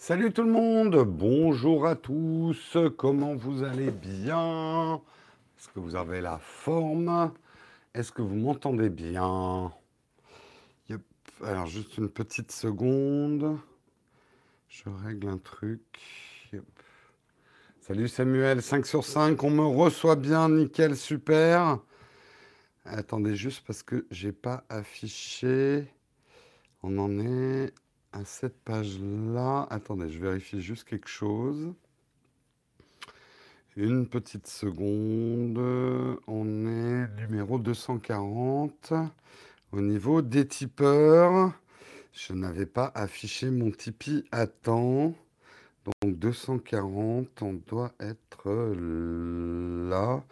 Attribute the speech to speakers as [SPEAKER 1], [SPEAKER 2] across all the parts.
[SPEAKER 1] Salut tout le monde, bonjour à tous, comment vous allez bien? Est-ce que vous avez la forme? Est-ce que vous m'entendez bien? Alors juste une petite seconde, je règle un truc. Salut Samuel, 5 sur 5, on me reçoit bien, nickel, super. Attendez juste parce que j'ai pas affiché. On en est à cette page-là. Attendez, je vérifie juste quelque chose. Une petite seconde. On est numéro 240 au niveau des tipeurs. Je n'avais pas affiché mon Tipeee à temps. Donc 240, on doit être là.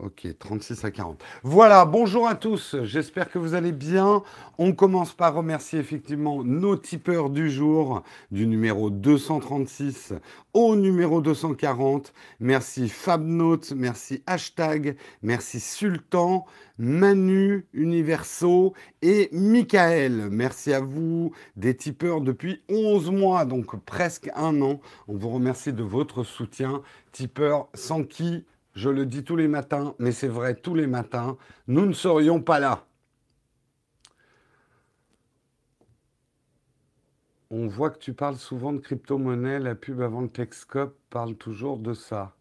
[SPEAKER 1] Ok, 36 à 40. Voilà, bonjour à tous, j'espère que vous allez bien. On commence par remercier effectivement nos tipeurs du jour, du numéro 236 au numéro 240. Merci Fabnote, merci Hashtag, merci Sultan, Manu, Universo et Michael. Merci à vous, des tipeurs depuis 11 mois, donc presque un an. On vous remercie de votre soutien. Tipeurs sans qui je le dis tous les matins, mais c'est vrai tous les matins, nous ne serions pas là. On voit que tu parles souvent de crypto-monnaie, la pub avant le Techscope parle toujours de ça.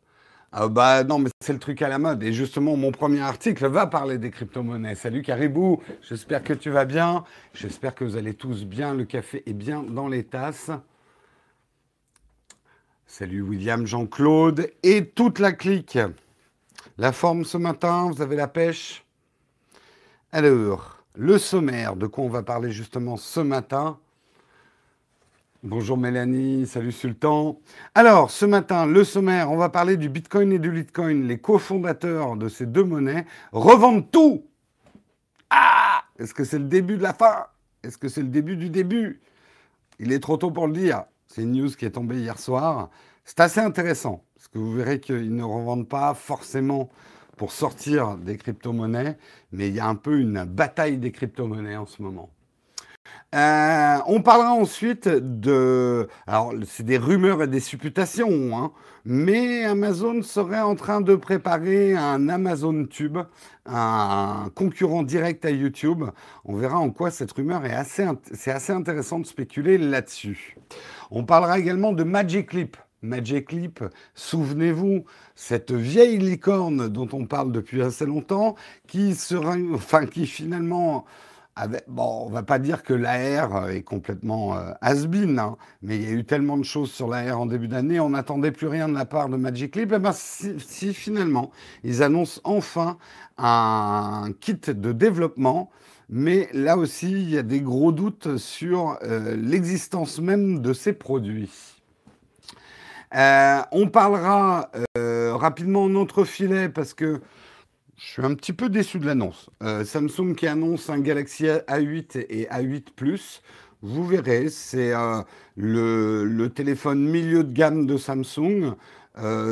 [SPEAKER 1] Ah bah non, mais c'est le truc à la mode. Et justement, mon premier article va parler des crypto-monnaies. Salut Caribou, j'espère que tu vas bien. J'espère que vous allez tous bien. Le café est bien dans les tasses. Salut William, Jean-Claude et toute la clique. La forme ce matin, vous avez la pêche Alors, le sommaire, de quoi on va parler justement ce matin Bonjour Mélanie, salut Sultan. Alors, ce matin, le sommaire, on va parler du Bitcoin et du Litecoin. Les cofondateurs de ces deux monnaies revendent tout. Ah Est-ce que c'est le début de la fin? Est-ce que c'est le début du début? Il est trop tôt pour le dire. C'est une news qui est tombée hier soir. C'est assez intéressant, parce que vous verrez qu'ils ne revendent pas forcément pour sortir des crypto-monnaies, mais il y a un peu une bataille des crypto-monnaies en ce moment. Euh, on parlera ensuite de... Alors, c'est des rumeurs et des supputations, hein, mais Amazon serait en train de préparer un Amazon Tube, un concurrent direct à YouTube. On verra en quoi cette rumeur est assez... C'est assez intéressant de spéculer là-dessus. On parlera également de Magic Leap. Magic Leap, souvenez-vous, cette vieille licorne dont on parle depuis assez longtemps, qui sera, enfin, qui finalement bon, on va pas dire que l'AR est complètement euh, hein, mais il y a eu tellement de choses sur l'AR en début d'année, on n'attendait plus rien de la part de Magic Leap. Et eh ben, si, finalement, ils annoncent enfin un kit de développement, mais là aussi, il y a des gros doutes sur euh, l'existence même de ces produits. Euh, on parlera euh, rapidement en entrefilet parce que je suis un petit peu déçu de l'annonce. Euh, Samsung qui annonce un Galaxy A8 et A8 Plus. Vous verrez, c'est le, téléphone milieu de gamme de Samsung.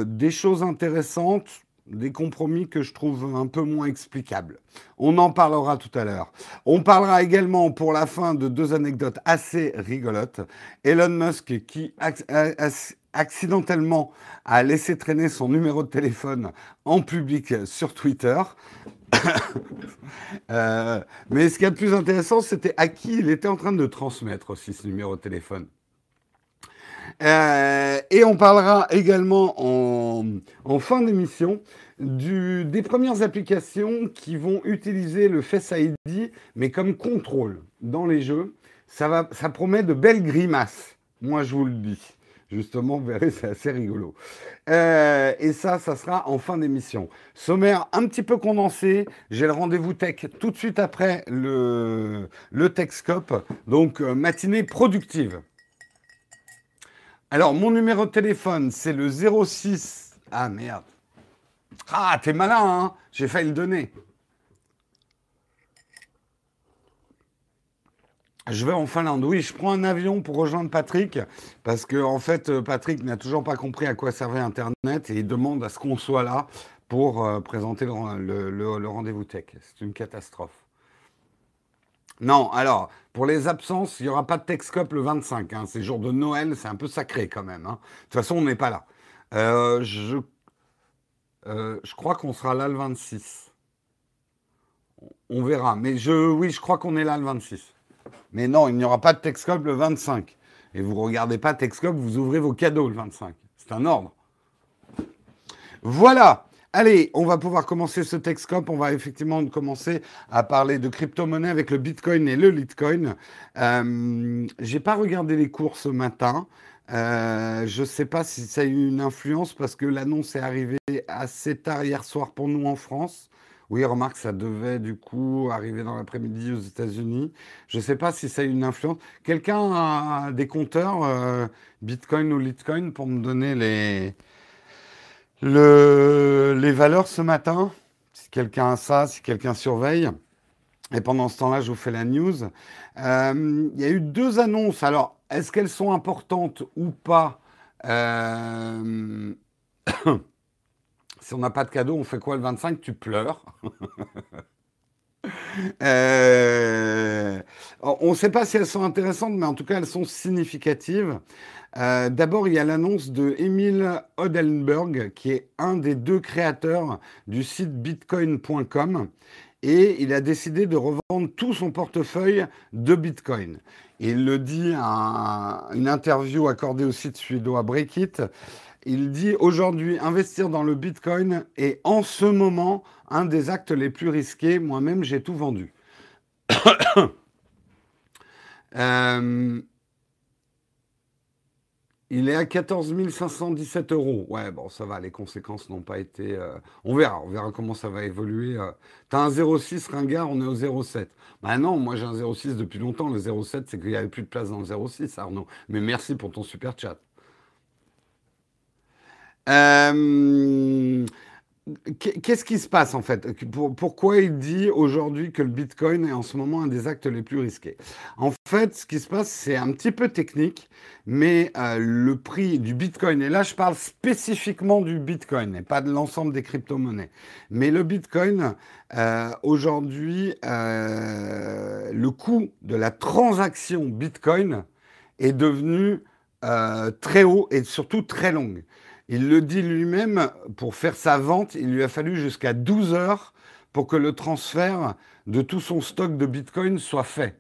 [SPEAKER 1] des choses intéressantes, des compromis que je trouve un peu moins explicables. On en parlera tout à l'heure. On parlera également pour la fin de deux anecdotes assez rigolotes. Elon Musk qui accidentellement a laissé traîner son numéro de téléphone en public sur Twitter. Euh, mais ce qui est le plus intéressant, c'était à qui il était en train de transmettre aussi ce numéro de téléphone. Euh, et on parlera également en, fin d'émission des premières applications qui vont utiliser le Face ID, mais comme contrôle dans les jeux. Ça promet de belles grimaces, moi je vous le dis. Justement, vous verrez, c'est assez rigolo. Euh, et ça, ça sera en fin d'émission. Sommaire un petit peu condensé. J'ai le rendez-vous tech tout de suite après le, le Techscope. Donc, euh, matinée productive. Alors, mon numéro de téléphone, c'est le 06. Ah merde. Ah, t'es malin, hein J'ai failli le donner. Je vais en Finlande. Oui, je prends un avion pour rejoindre Patrick parce que en fait, euh, Patrick n'a toujours pas compris à quoi servait Internet et il demande à ce qu'on soit là pour euh, présenter le, rendez-vous tech. C'est une catastrophe. Non, alors, pour les absences, il n'y aura pas de Texcop le 25. Hein. C'est jour de Noël, c'est un peu sacré quand même. Hein. De toute façon, on n'est pas là. Euh, je, je crois qu'on sera là le 26. On verra. Mais je, oui, je crois qu'on est là le 26. Mais non, il n'y aura pas de Texcop le 25. Et vous ne regardez pas Texcop, vous ouvrez vos cadeaux le 25. C'est un ordre. Voilà. Allez, on va pouvoir commencer ce Texcop. On va effectivement commencer à parler de crypto-monnaie avec le Bitcoin et le Litecoin. Euh, J'ai pas regardé les cours ce matin. Euh, je ne sais pas si ça a eu une influence parce que l'annonce est arrivée assez tard hier soir pour nous en France. Oui, remarque, ça devait du coup arriver dans l'après-midi aux États-Unis. Je ne sais pas si ça a eu une influence. Quelqu'un a des compteurs euh, Bitcoin ou Litecoin pour me donner les, le, les valeurs ce matin, si quelqu'un a ça, si quelqu'un surveille. Et pendant ce temps-là, je vous fais la news. Euh, il y a eu deux annonces. Alors, est-ce qu'elles sont importantes ou pas? Euh, Si on n'a pas de cadeau, on fait quoi le 25 Tu pleures. euh, on ne sait pas si elles sont intéressantes, mais en tout cas, elles sont significatives. Euh, d'abord, il y a l'annonce de Emile Odenberg, qui est un des deux créateurs du site bitcoin.com. Et il a décidé de revendre tout son portefeuille de Bitcoin. Il le dit à une interview accordée au site suédois Breakit. Il dit aujourd'hui, investir dans le Bitcoin est en ce moment un des actes les plus risqués. Moi-même, j'ai tout vendu. euh, il est à 14 517 euros. Ouais, bon, ça va, les conséquences n'ont pas été. Euh, on verra, on verra comment ça va évoluer. Euh. T'as un 0,6 ringard, on est au 0,7. Bah non, moi j'ai un 0,6 depuis longtemps. Le 0,7, c'est qu'il n'y avait plus de place dans le 0,6, Arnaud. Mais merci pour ton super chat. Euh, Qu'est-ce qui se passe en fait? Pourquoi il dit aujourd'hui que le Bitcoin est en ce moment un des actes les plus risqués? En fait, ce qui se passe, c'est un petit peu technique, mais euh, le prix du Bitcoin, et là je parle spécifiquement du Bitcoin et pas de l'ensemble des crypto-monnaies, mais le Bitcoin, euh, aujourd'hui, le coût de la transaction Bitcoin est devenu très haut et surtout très longue. Il le dit lui-même, pour faire sa vente, il lui a fallu jusqu'à 12 heures pour que le transfert de tout son stock de Bitcoin soit fait.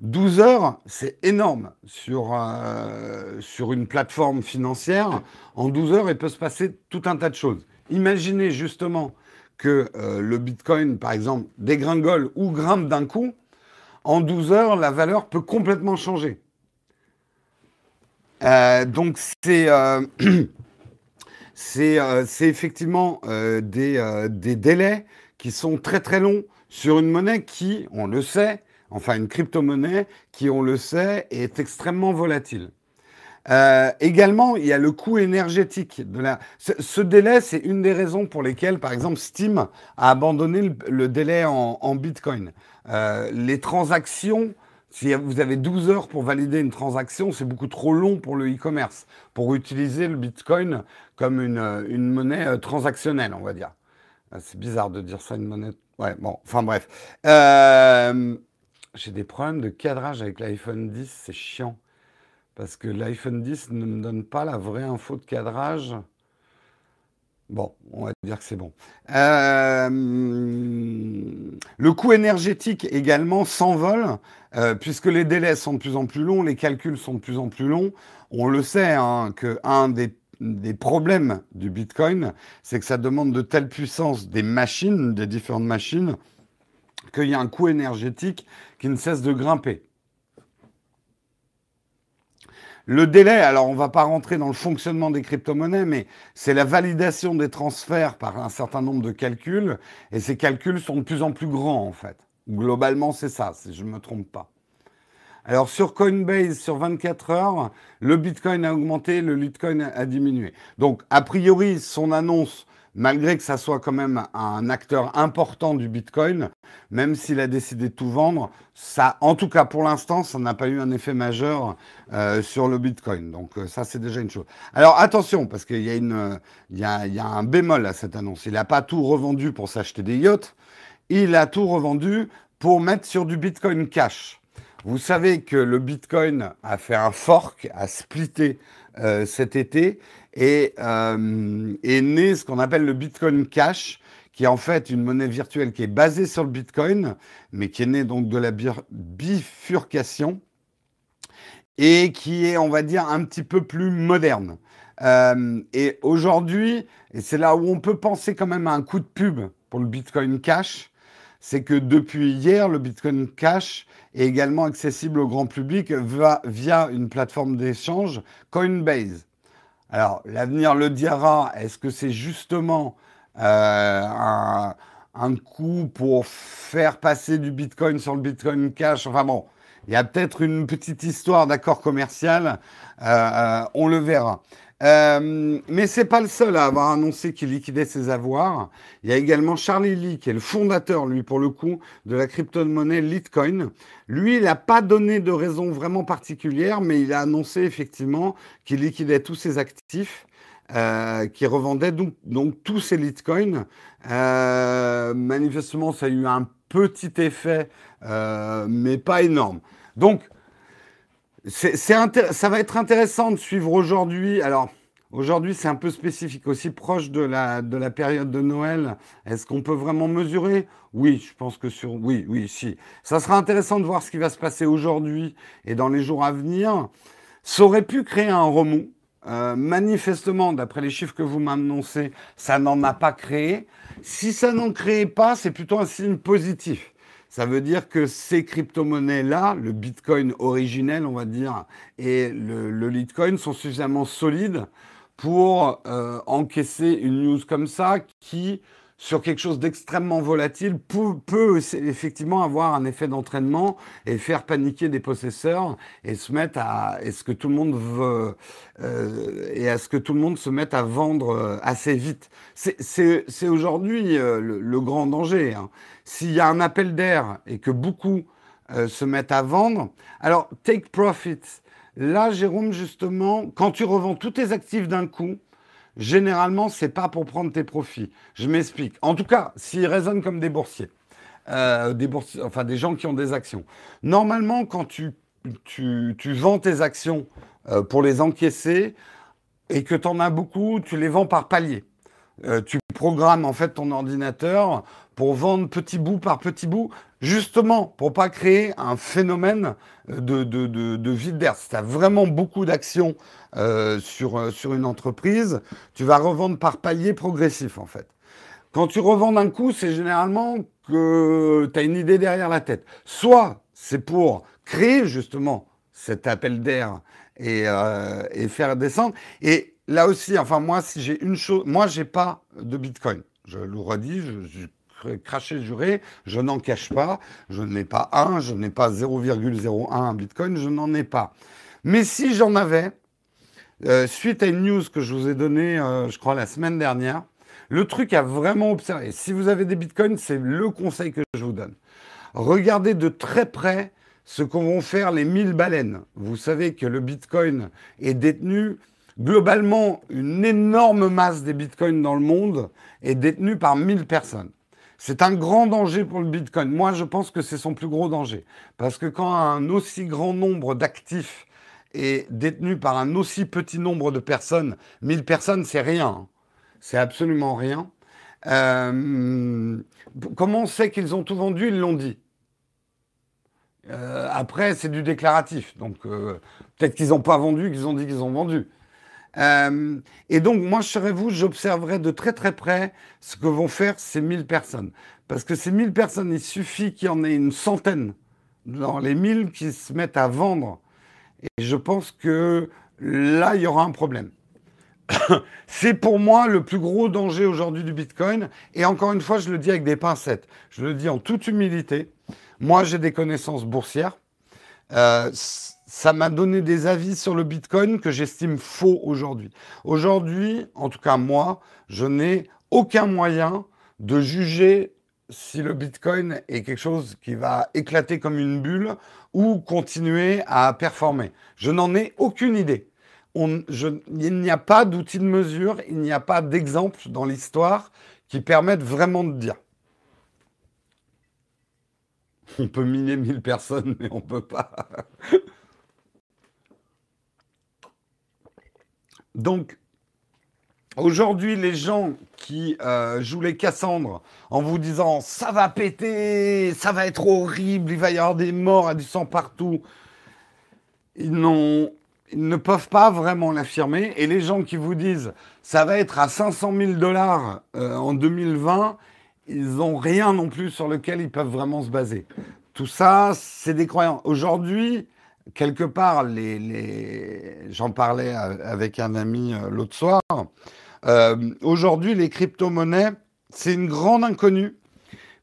[SPEAKER 1] 12 heures, c'est énorme sur, euh, sur une plateforme financière. En 12 heures, il peut se passer tout un tas de choses. Imaginez justement que euh, le Bitcoin, par exemple, dégringole ou grimpe d'un coup. En 12 heures, la valeur peut complètement changer. Euh, donc c'est Euh, c'est effectivement euh, des, euh, des, délais qui sont très très longs sur une monnaie qui, on le sait, enfin une crypto-monnaie qui, on le sait, est extrêmement volatile. également, il y a le coût énergétique de la. Ce, délai, c'est une des raisons pour lesquelles, par exemple, Steam a abandonné le, délai en Bitcoin. les transactions si vous avez 12 heures pour valider une transaction, c'est beaucoup trop long pour le e-commerce, pour utiliser le Bitcoin comme une, euh, une monnaie euh, transactionnelle, on va dire. Ah, c'est bizarre de dire ça, une monnaie. Ouais, bon, enfin bref. Euh, j'ai des problèmes de cadrage avec l'iPhone 10, c'est chiant. Parce que l'iPhone 10 ne me donne pas la vraie info de cadrage. Bon, on va dire que c'est bon. Euh, le coût énergétique également s'envole, euh, puisque les délais sont de plus en plus longs, les calculs sont de plus en plus longs. On le sait hein, qu'un des, des problèmes du Bitcoin, c'est que ça demande de telle puissance des machines, des différentes machines, qu'il y a un coût énergétique qui ne cesse de grimper. Le délai, alors on ne va pas rentrer dans le fonctionnement des crypto-monnaies, mais c'est la validation des transferts par un certain nombre de calculs, et ces calculs sont de plus en plus grands en fait. Globalement, c'est ça, si je ne me trompe pas. Alors sur Coinbase, sur 24 heures, le Bitcoin a augmenté, le Litecoin a diminué. Donc a priori, son annonce malgré que ça soit quand même un acteur important du Bitcoin, même s'il a décidé de tout vendre, ça, en tout cas pour l'instant, ça n'a pas eu un effet majeur euh, sur le Bitcoin. Donc euh, ça, c'est déjà une chose. Alors attention, parce qu'il y, a y a un bémol à cette annonce. Il n'a pas tout revendu pour s'acheter des yachts. Il a tout revendu pour mettre sur du Bitcoin Cash. Vous savez que le Bitcoin a fait un fork, a splitté euh, cet été et euh, est né ce qu'on appelle le Bitcoin Cash, qui est en fait une monnaie virtuelle qui est basée sur le Bitcoin, mais qui est née donc de la bifurcation et qui est, on va dire, un petit peu plus moderne. Euh, et aujourd'hui, et c'est là où on peut penser quand même à un coup de pub pour le Bitcoin Cash, c'est que depuis hier, le Bitcoin Cash est également accessible au grand public via une plateforme d'échange Coinbase. Alors, l'avenir le dira, est-ce que c'est justement euh, un, coup pour faire passer du Bitcoin sur le Bitcoin Cash? Enfin bon, il y a peut-être une petite histoire d'accord commercial, euh, euh, on le verra. Euh, mais c'est pas le seul à avoir annoncé qu'il liquidait ses avoirs. Il y a également Charlie Lee, qui est le fondateur, lui, pour le coup, de la crypto-monnaie Litecoin. Lui, il n'a pas donné de raison vraiment particulière, mais il a annoncé effectivement qu'il liquidait tous ses actifs. Euh, qui revendait donc, donc tous ses Litecoins. Euh, manifestement, ça a eu un petit effet, euh, mais pas énorme. Donc, c'est, ça va être intéressant de suivre aujourd'hui. Alors, aujourd'hui, c'est un peu spécifique, aussi proche de la, de la période de Noël. Est-ce qu'on peut vraiment mesurer? Oui, je pense que sur. Oui, oui, si. Ça sera intéressant de voir ce qui va se passer aujourd'hui et dans les jours à venir. Ça aurait pu créer un remous. Euh, manifestement, d'après les chiffres que vous m'annoncez, ça n'en a pas créé. Si ça n'en crée pas, c'est plutôt un signe positif. Ça veut dire que ces crypto-monnaies-là, le Bitcoin originel, on va dire, et le, le Litecoin sont suffisamment solides pour euh, encaisser une news comme ça qui, sur quelque chose d'extrêmement volatile, peut, effectivement avoir un effet d'entraînement et faire paniquer des possesseurs et se mettre à est-ce que tout le monde veut euh, et à ce que tout le monde se mette à vendre euh, assez vite. C'est aujourd'hui le, le, grand danger. Hein s'il y a un appel d'air et que beaucoup euh, se mettent à vendre, alors take profit. Là, Jérôme, justement, quand tu revends tous tes actifs d'un coup, généralement, c'est pas pour prendre tes profits. Je m'explique. En tout cas, s'ils résonnent comme des boursiers, euh, des boursiers, enfin des gens qui ont des actions. Normalement, quand tu, tu, tu vends tes actions euh, pour les encaisser et que tu en as beaucoup, tu les vends par palier. Euh, tu programmes en fait ton ordinateur pour vendre petit bout par petit bout, justement pour pas créer un phénomène de, de, de, vide d'air. Si tu as vraiment beaucoup d'actions euh, sur, euh, sur une entreprise, tu vas revendre par palier progressif en fait. Quand tu revends d'un coup, c'est généralement que tu as une idée derrière la tête. Soit c'est pour créer justement cet appel d'air et, et faire descendre. Et là aussi, enfin moi, si j'ai une chose, moi j'ai pas de Bitcoin. Je le redis, je craché, juré, je n'en cache pas. Je n'ai pas un, je n'ai pas 0,01 Bitcoin, je n'en ai pas. Mais si j'en avais, euh, suite à une news que je vous ai donnée, euh, je crois la semaine dernière, le truc à vraiment observer. Si vous avez des bitcoins, c'est le conseil que je vous donne. Regardez de très près ce qu'ont vont faire les 1000 baleines. Vous savez que le bitcoin est détenu Globalement, une énorme masse des bitcoins dans le monde est détenue par 1000 personnes. C'est un grand danger pour le bitcoin. Moi, je pense que c'est son plus gros danger. Parce que quand un aussi grand nombre d'actifs est détenu par un aussi petit nombre de personnes, 1000 personnes, c'est rien. C'est absolument rien. Euh, comment on sait qu'ils ont tout vendu? Ils l'ont dit. Euh, après, c'est du déclaratif. Donc, euh, peut-être qu'ils n'ont pas vendu, qu'ils ont dit qu'ils ont vendu. Euh, et donc, moi, je serais vous, j'observerai de très très près ce que vont faire ces 1000 personnes. Parce que ces 1000 personnes, il suffit qu'il y en ait une centaine dans les 1000 qui se mettent à vendre. Et je pense que là, il y aura un problème. C'est pour moi le plus gros danger aujourd'hui du Bitcoin. Et encore une fois, je le dis avec des pincettes. Je le dis en toute humilité. Moi, j'ai des connaissances boursières. Euh, ça m'a donné des avis sur le Bitcoin que j'estime faux aujourd'hui. Aujourd'hui, en tout cas moi, je n'ai aucun moyen de juger si le Bitcoin est quelque chose qui va éclater comme une bulle ou continuer à performer. Je n'en ai aucune idée. il n'y a pas d'outil de mesure, il n'y a pas d'exemple dans l'histoire qui permettent vraiment de dire. On peut miner 1000 personnes, mais on peut pas. Donc, aujourd'hui, les gens qui euh, jouent les Cassandres en vous disant ça va péter, ça va être horrible, il va y avoir des morts, à du sang partout, ils, ne peuvent pas vraiment l'affirmer. Et les gens qui vous disent ça va être à 500 000 dollars euh, en 2020, ils n'ont rien non plus sur lequel ils peuvent vraiment se baser. Tout ça, c'est des croyants. Aujourd'hui, quelque part, j'en parlais avec un ami euh, l'autre soir. Euh, aujourd'hui, les crypto-monnaies, c'est une grande inconnue,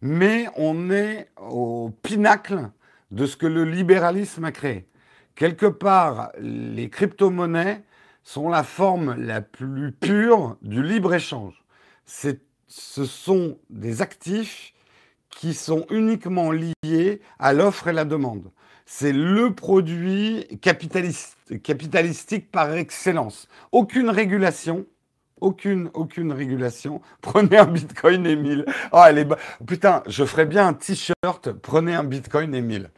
[SPEAKER 1] mais on est au pinacle de ce que le libéralisme a créé. Quelque part, les crypto-monnaies sont la forme la plus pure du libre-échange. Ce sont des actifs qui sont uniquement liés à l'offre et la demande c'est le produit capitalistique par excellence. Aucune régulation, aucune, aucune régulation. Prenez un bitcoin, Emile. Oh, elle est Putain, je ferais bien un t-shirt. Prenez un bitcoin, Emile.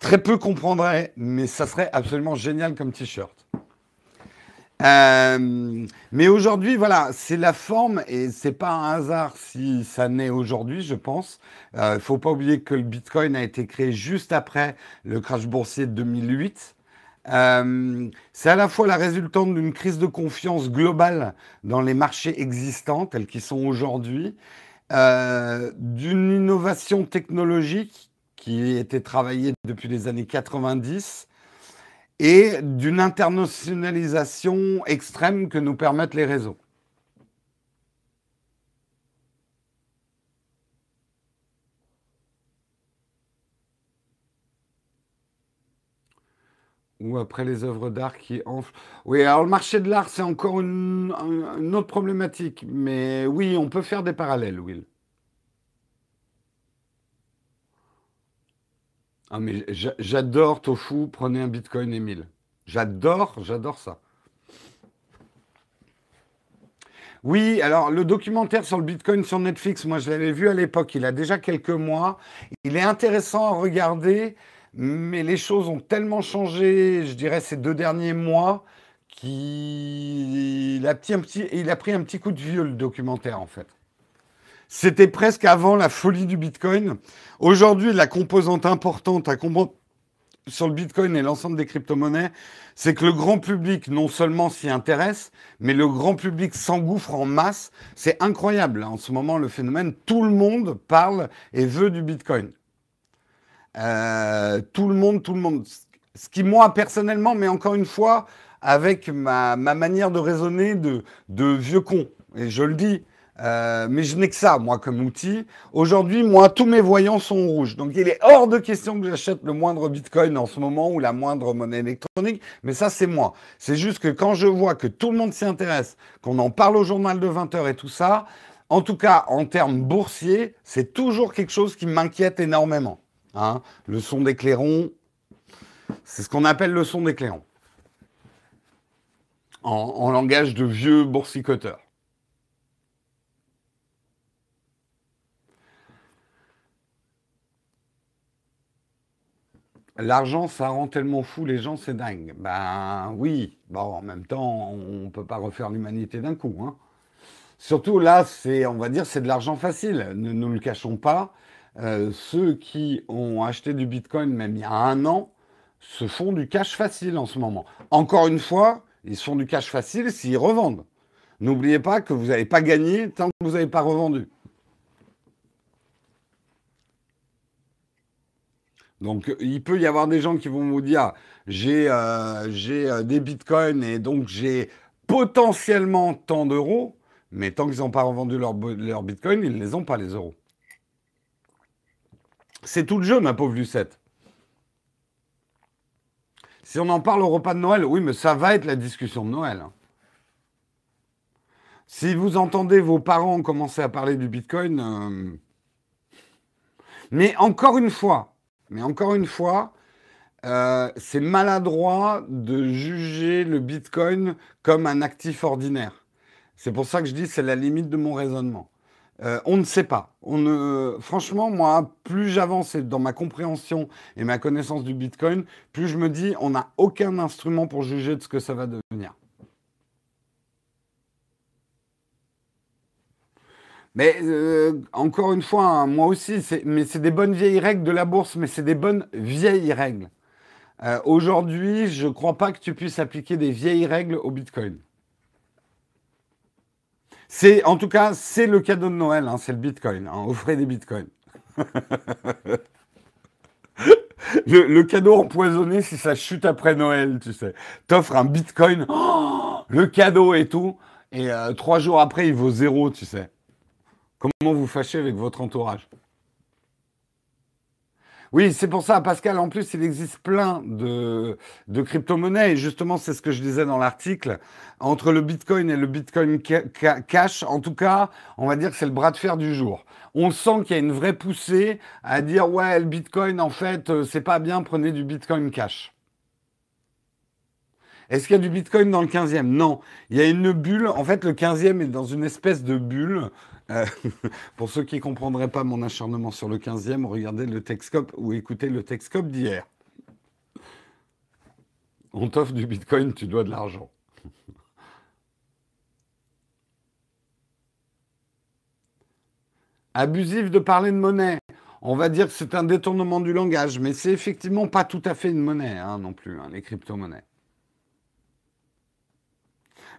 [SPEAKER 1] Très peu comprendraient, mais ça serait absolument génial comme t-shirt. Euh, mais aujourd'hui, voilà, c'est la forme et c'est pas un hasard si ça naît aujourd'hui, je pense. Il euh, faut pas oublier que le Bitcoin a été créé juste après le crash boursier de 2008. Euh, c'est à la fois la résultante d'une crise de confiance globale dans les marchés existants tels qu'ils sont aujourd'hui, d'une innovation technologique qui était travaillée depuis les années 90 et d'une internationalisation extrême que nous permettent les réseaux. Ou après les œuvres d'art qui enflent. Oui, alors le marché de l'art, c'est encore une, une, autre problématique. Mais oui, on peut faire des parallèles, Will. Ah, mais j'adore Tofu, prenez un bitcoin et J'adore, j'adore ça. Oui, alors le documentaire sur le Bitcoin sur Netflix, moi je l'avais vu à l'époque, il a déjà quelques mois. Il est intéressant à regarder, mais les choses ont tellement changé, je dirais, ces deux derniers mois, qu'il a, a pris un petit coup de vieux le documentaire en fait. C'était presque avant la folie du Bitcoin. Aujourd'hui, la composante importante à comprendre sur le Bitcoin et l'ensemble des crypto-monnaies, c'est que le grand public non seulement s'y intéresse, mais le grand public s'engouffre en masse. C'est incroyable en ce moment le phénomène. Tout le monde parle et veut du Bitcoin. Euh, tout le monde, tout le monde. Ce qui, moi, personnellement, mais encore une fois, avec ma, manière de raisonner de, de vieux con, et je le dis, euh, mais je n'ai que ça, moi, comme outil. Aujourd'hui, moi, tous mes voyants sont rouges. Donc, il est hors de question que j'achète le moindre bitcoin en ce moment ou la moindre monnaie électronique. Mais ça, c'est moi. C'est juste que quand je vois que tout le monde s'y intéresse, qu'on en parle au journal de 20 heures et tout ça, en tout cas, en termes boursiers, c'est toujours quelque chose qui m'inquiète énormément. Hein. le son des clairons, c'est ce qu'on appelle le son des clairons. En, en langage de vieux boursicoteurs. L'argent, ça rend tellement fou les gens, c'est dingue. Ben oui, bon, en même temps, on ne peut pas refaire l'humanité d'un coup. Hein. Surtout là, c'est, on va dire, c'est de l'argent facile. Ne nous le cachons pas. Euh, ceux qui ont acheté du Bitcoin même il y a un an se font du cash facile en ce moment. Encore une fois, ils se font du cash facile s'ils revendent. N'oubliez pas que vous n'avez pas gagné tant que vous n'avez pas revendu. Donc, il peut y avoir des gens qui vont vous dire j'ai euh, euh, des bitcoins et donc j'ai potentiellement tant d'euros, mais tant qu'ils n'ont pas revendu leur, leur bitcoin, ils ne les ont pas, les euros. C'est tout le jeu, ma pauvre Lucette. Si on en parle au repas de Noël, oui, mais ça va être la discussion de Noël. Hein. Si vous entendez vos parents commencer à parler du Bitcoin, euh, mais encore une fois, mais encore une fois, euh, c'est maladroit de juger le Bitcoin comme un actif ordinaire. C'est pour ça que je dis c'est la limite de mon raisonnement. Euh, on ne sait pas. Franchement, moi, plus j'avance dans ma compréhension et ma connaissance du Bitcoin, plus je me dis, on n'a aucun instrument pour juger de ce que ça va devenir. Mais euh, encore une fois, hein, moi aussi, mais c'est des bonnes vieilles règles de la bourse, mais c'est des bonnes vieilles règles. Euh, aujourd'hui, je ne crois pas que tu puisses appliquer des vieilles règles au Bitcoin. C'est, en tout cas, c'est le cadeau de Noël, hein, c'est le Bitcoin. Hein, offrez des Bitcoins. le, cadeau empoisonné si ça chute après Noël, tu sais. T'offres un Bitcoin, le cadeau et tout, et euh, trois jours après, il vaut zéro, tu sais. Comment vous fâchez avec votre entourage? Oui, c'est pour ça, Pascal. En plus, il existe plein de, de crypto-monnaies. Et justement, c'est ce que je disais dans l'article. Entre le Bitcoin et le Bitcoin Cash, en tout cas, on va dire que c'est le bras de fer du jour. On sent qu'il y a une vraie poussée à dire ouais, le Bitcoin, en fait, euh, c'est pas bien, prenez du Bitcoin Cash. Est-ce qu'il y a du Bitcoin dans le 15e Non. Il y a une bulle. En fait, le 15e est dans une espèce de bulle euh, pour ceux qui ne comprendraient pas mon acharnement sur le 15e, regardez le Texcope ou écoutez le Texcope d'hier. On t'offre du Bitcoin, tu dois de l'argent. Abusif de parler de monnaie. On va dire que c'est un détournement du langage, mais c'est effectivement pas tout à fait une monnaie hein, non plus, hein, les crypto-monnaies.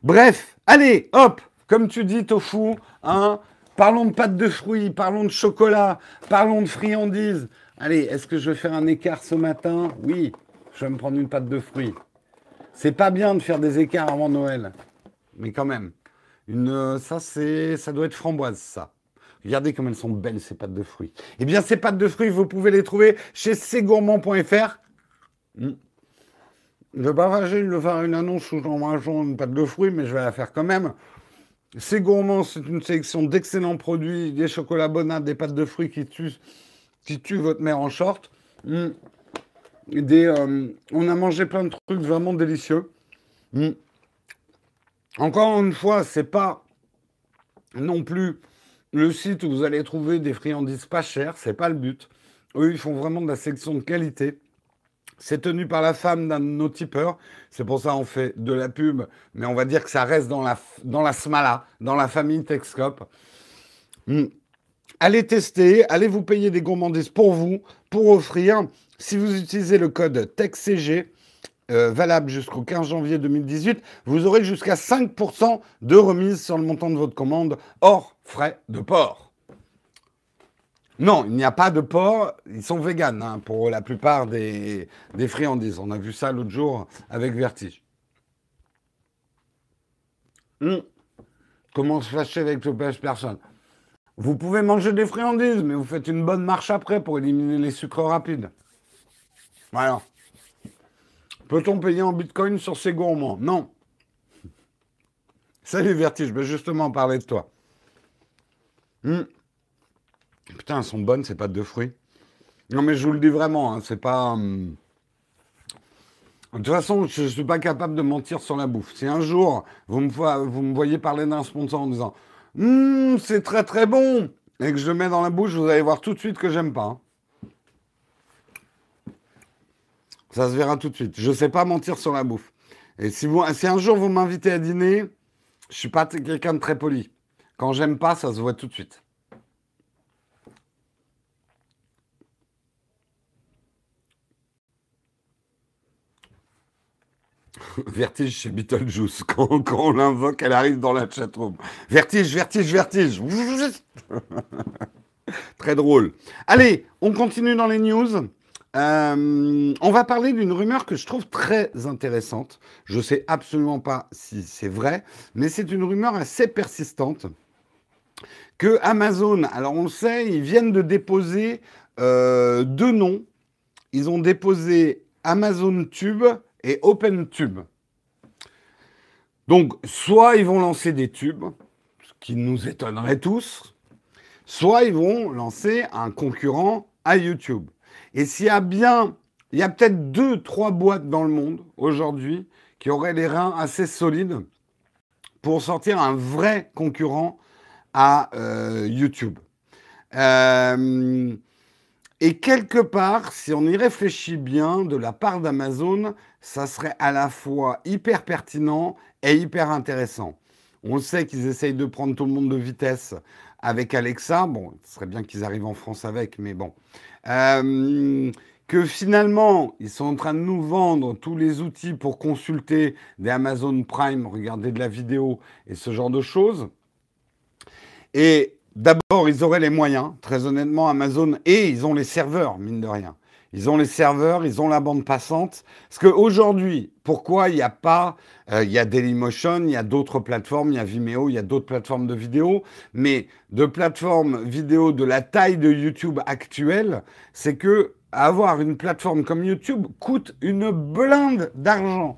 [SPEAKER 1] Bref, allez, hop, comme tu dis, Tofu, hein, Parlons de pâtes de fruits, parlons de chocolat, parlons de friandises. Allez, est-ce que je vais faire un écart ce matin? Oui, je vais me prendre une pâte de fruits. C'est pas bien de faire des écarts avant Noël, mais quand même. Une, euh, ça, c'est, ça doit être framboise, ça. Regardez comme elles sont belles, ces pâtes de fruits. Eh bien, ces pâtes de fruits, vous pouvez les trouver chez cgourmand.fr. Hmm. Je ne vais pas faire une annonce où j'en une pâte de fruits, mais je vais la faire quand même. C'est gourmand, c'est une sélection d'excellents produits, des chocolats bonades, des pâtes de fruits qui tuent, votre mère en short. Des, euh, on a mangé plein de trucs vraiment délicieux. Hmm. Encore une fois, c'est pas non plus le site où vous allez trouver des friandises pas chères, c'est pas le but. Eux, ils font vraiment de la sélection de qualité. C'est tenu par la femme d'un de nos tipeurs. C'est pour ça qu'on fait de la pub, mais on va dire que ça reste dans la, smala, dans la famille Texcope. Hmm. Allez tester, allez vous payer des gourmandises pour vous, pour offrir. Si vous utilisez le code TEXCG, euh, valable jusqu'au 15 janvier 2018, vous aurez jusqu'à 5% de remise sur le montant de votre commande hors frais de port. Non, il n'y a pas de porc. Ils sont véganes hein, pour la plupart des, friandises. On a vu ça l'autre jour avec Vertige. Hum. Comment se fâcher avec le pêche personne Vous pouvez manger des friandises, mais vous faites une bonne marche après pour éliminer les sucres rapides. Voilà. Peut-on payer en bitcoin sur ces gourmands? Non. Salut Vertige, je vais justement parler de toi. Hum. Putain, elles sont bonnes, ces pâtes de fruits. Non, mais je vous le dis vraiment, hein, c'est pas. Hum, de toute façon, je ne suis pas capable de mentir sur la bouffe. Si un jour, vous me, voyez parler d'un sponsor en disant hum, c'est très très bon, et que je le mets dans la bouche, vous allez voir tout de suite que j'aime pas. Hein. Ça se verra tout de suite. Je ne sais pas mentir sur la bouffe. Et si un jour vous m'invitez à dîner, je ne suis pas quelqu'un de très poli. Quand j'aime pas, ça se voit tout de suite. Vertige chez Beetlejuice. Quand, quand on l'invoque, elle arrive dans la chatroom. Vertige, vertige, vertige. Très drôle. Allez, on continue dans les news. Euh, on va parler d'une rumeur que je trouve très intéressante. Je ne sais absolument pas si c'est vrai, mais c'est une rumeur assez persistante que Amazon, alors on le sait, ils viennent de déposer euh, deux noms. Ils ont déposé Amazon Tube et OpenTube. Donc, soit ils vont lancer des tubes, ce qui nous étonnerait tous, soit ils vont lancer un concurrent à YouTube. Et s'il y a bien, il y a peut-être deux, trois boîtes dans le monde aujourd'hui qui auraient les reins assez solides pour sortir un vrai concurrent à YouTube. et quelque part, si on y réfléchit bien, de la part d'Amazon, ça serait à la fois hyper pertinent et hyper intéressant. On sait qu'ils essayent de prendre tout le monde de vitesse avec Alexa. Bon, ce serait bien qu'ils arrivent en France avec, mais bon. Euh, que finalement, ils sont en train de nous vendre tous les outils pour consulter des Amazon Prime, regarder de la vidéo et ce genre de choses. Et d'abord, ils auraient les moyens, très honnêtement, Amazon, et ils ont les serveurs, mine de rien. Ils ont les serveurs, ils ont la bande passante. Parce qu'aujourd'hui, pourquoi il n'y a pas... Euh, il y a Dailymotion, il y a d'autres plateformes, il y a Vimeo, il y a d'autres plateformes de vidéo. Mais de plateformes vidéo de la taille de YouTube actuelle, c'est que avoir une plateforme comme YouTube coûte une blinde d'argent.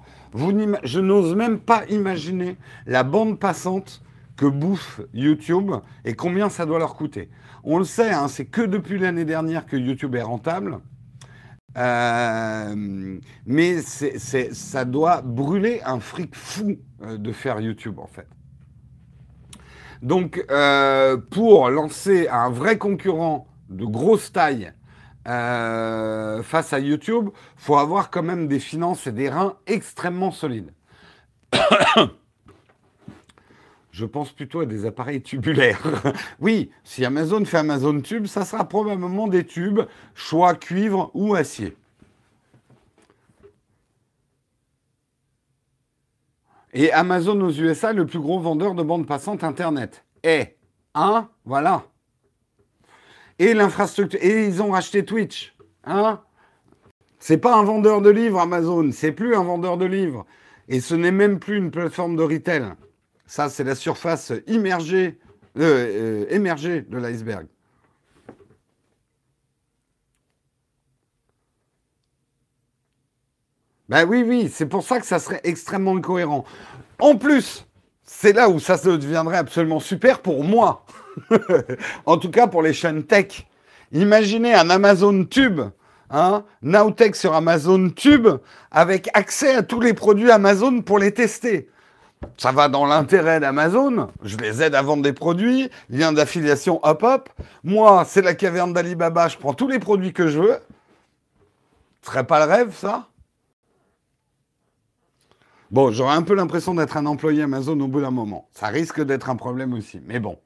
[SPEAKER 1] je n'ose même pas imaginer la bande passante que bouffe YouTube et combien ça doit leur coûter. On le sait, hein, c'est que depuis l'année dernière que YouTube est rentable. Euh, mais ça doit brûler un fric fou euh, de faire YouTube en fait. Donc euh, pour lancer un vrai concurrent de grosse taille face à YouTube, faut avoir quand même des finances et des reins extrêmement solides. Je pense plutôt à des appareils tubulaires. oui, si Amazon fait Amazon Tube, ça sera probablement des tubes, choix cuivre ou acier. Et Amazon aux USA, le plus gros vendeur de bandes passantes Internet. Et, hein, voilà. Et l'infrastructure. Et ils ont racheté Twitch. Hein C'est pas un vendeur de livres, Amazon. C'est plus un vendeur de livres. Et ce n'est même plus une plateforme de retail. Ça, c'est la surface immergée, euh, euh, émergée de l'iceberg. Ben oui, oui, c'est pour ça que ça serait extrêmement incohérent. En plus, c'est là où ça deviendrait absolument super pour moi. en tout cas, pour les chaînes tech. Imaginez un Amazon Tube, hein, Nowtech sur Amazon Tube, avec accès à tous les produits Amazon pour les tester ça va dans l'intérêt d'Amazon. Je les aide à vendre des produits. Lien d'affiliation, hop hop. Moi, c'est la caverne d'Alibaba. Je prends tous les produits que je veux. Ce serait pas le rêve, ça? Bon, j'aurais un peu l'impression d'être un employé Amazon au bout d'un moment. Ça risque d'être un problème aussi. Mais bon.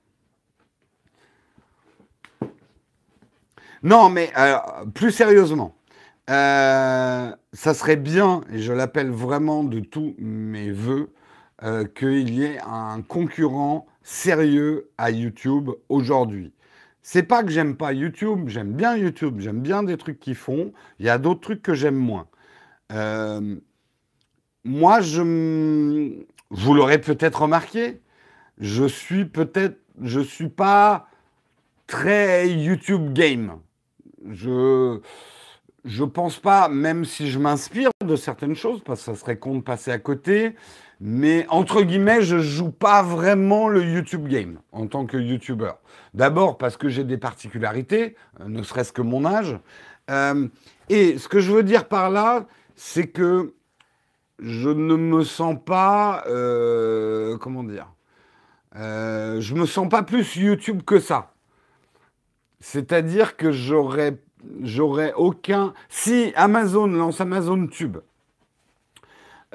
[SPEAKER 1] Non, mais euh, plus sérieusement, euh, ça serait bien, et je l'appelle vraiment de tous mes voeux, euh, qu'il y ait un concurrent sérieux à YouTube aujourd'hui. C'est pas que j'aime pas YouTube, j'aime bien YouTube, j'aime bien des trucs qu'ils font. Il y a d'autres trucs que j'aime moins. Euh, moi, je, vous l'aurez peut-être remarqué, je suis peut-être, je suis pas très YouTube game. Je, je pense pas, même si je m'inspire de certaines choses, parce que ça serait con de passer à côté. Mais entre guillemets, je joue pas vraiment le YouTube game en tant que YouTuber. D'abord parce que j'ai des particularités, euh, ne serait-ce que mon âge. Euh, et ce que je veux dire par là, c'est que je ne me sens pas, euh, comment dire, je me sens pas plus YouTube que ça. C'est-à-dire que j'aurais, j'aurais aucun. Si Amazon lance Amazon Tube,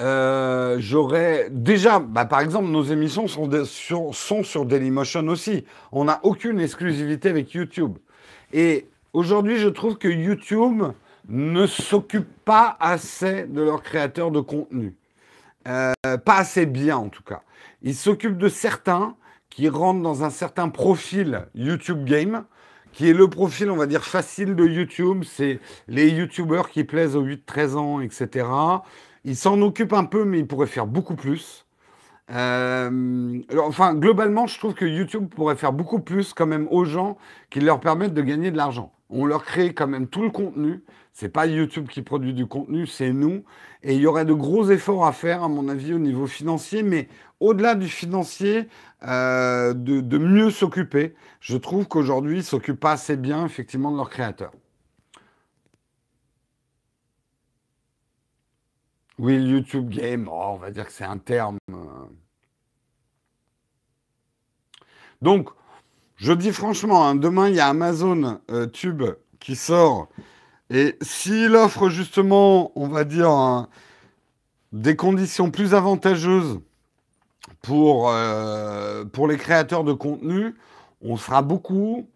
[SPEAKER 1] euh, j'aurais déjà, bah, par exemple, nos émissions sont, sur, Dailymotion aussi. On n'a aucune exclusivité avec YouTube. Et aujourd'hui, je trouve que YouTube ne s'occupe pas assez de leurs créateurs de contenu. Euh, pas assez bien, en tout cas. Ils s'occupent de certains qui rentrent dans un certain profil YouTube Game, qui est le profil, on va dire, facile de YouTube. C'est les YouTubers qui plaisent aux 8-13 ans, etc. Il s'en occupe un peu, mais il pourrait faire beaucoup plus. Euh, enfin, globalement, je trouve que YouTube pourrait faire beaucoup plus quand même aux gens qui leur permettent de gagner de l'argent. On leur crée quand même tout le contenu. C'est pas YouTube qui produit du contenu, c'est nous. Et il y aurait de gros efforts à faire, à mon avis, au niveau financier, mais au-delà du financier, euh, de, mieux s'occuper. Je trouve qu'aujourd'hui, ils ne s'occupent pas assez bien, effectivement, de leurs créateurs. Oui, YouTube Game, on va dire que c'est un terme. Euh. Donc, Je dis franchement, hein, demain, il y a Amazon euh, Tube qui sort. Et s'il offre justement, on va dire, des conditions plus avantageuses pour, euh, pour les créateurs de contenu, on sera beaucoup.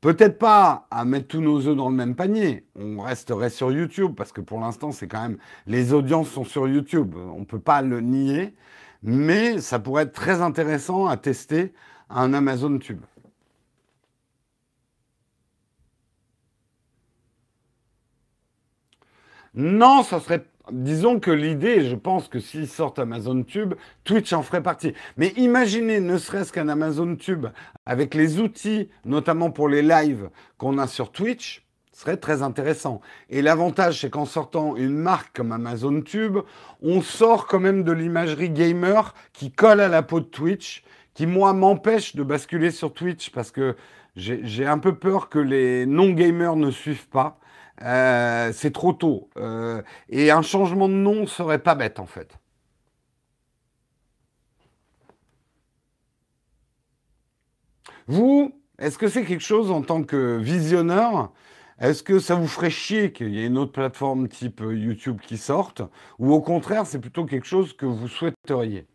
[SPEAKER 1] Peut-être pas à mettre tous nos œufs dans le même panier. On resterait sur YouTube parce que pour l'instant, c'est quand même les audiences sont sur YouTube. On ne peut pas le nier, mais ça pourrait être très intéressant à tester un Amazon Tube. Non, ça serait Disons que l'idée, je pense que s'ils sortent Amazon Tube, Twitch en ferait partie. Mais imaginez, ne serait-ce qu'un Amazon Tube, avec les outils, notamment pour les lives qu'on a sur Twitch, serait très intéressant. Et l'avantage, c'est qu'en sortant une marque comme Amazon Tube, on sort quand même de l'imagerie gamer qui colle à la peau de Twitch, qui, moi, m'empêche de basculer sur Twitch parce que j'ai un peu peur que les non-gamers ne suivent pas. Euh, c'est trop tôt. Euh, et un changement de nom serait pas bête en fait. Vous, est-ce que c'est quelque chose en tant que visionneur Est-ce que ça vous ferait chier qu'il y ait une autre plateforme type YouTube qui sorte Ou au contraire, c'est plutôt quelque chose que vous souhaiteriez?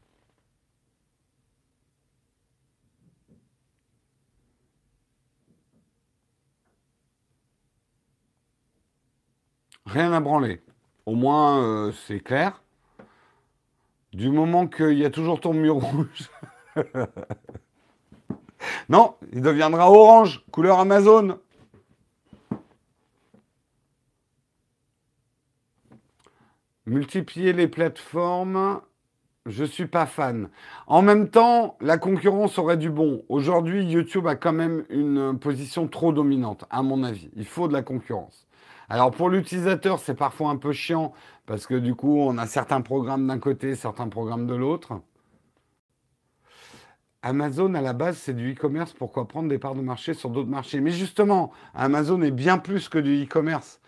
[SPEAKER 1] Rien à branler. Au moins, euh, c'est clair. Du moment qu'il y a toujours ton mur rouge. non, il deviendra orange, couleur Amazon. Multiplier les plateformes, je suis pas fan. En même temps, la concurrence aurait du bon. Aujourd'hui, YouTube a quand même une position trop dominante, à mon avis. Il faut de la concurrence. Alors pour l'utilisateur, c'est parfois un peu chiant parce que du coup, on a certains programmes d'un côté, certains programmes de l'autre. Amazon, à la base, c'est du e-commerce. Pourquoi prendre des parts de marché sur d'autres marchés? Mais justement, Amazon est bien plus que du e-commerce.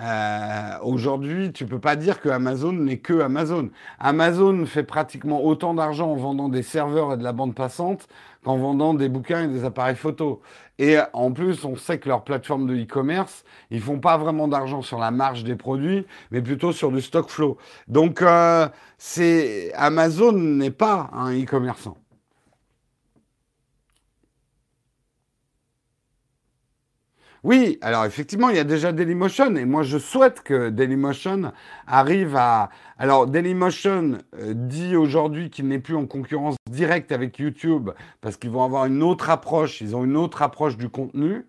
[SPEAKER 1] Euh, aujourd'hui, tu peux pas dire que Amazon n'est que Amazon. Amazon fait pratiquement autant d'argent en vendant des serveurs et de la bande passante qu'en vendant des bouquins et des appareils photo. Et en plus, on sait que leur plateforme de e-commerce, ils font pas vraiment d'argent sur la marge des produits, mais plutôt sur du stock flow. Donc, euh, c'est Amazon n'est pas un e-commerçant. Oui, alors effectivement, il y a déjà Dailymotion et moi je souhaite que Dailymotion arrive à... Alors Dailymotion euh, dit aujourd'hui qu'il n'est plus en concurrence directe avec YouTube parce qu'ils vont avoir une autre approche, ils ont une autre approche du contenu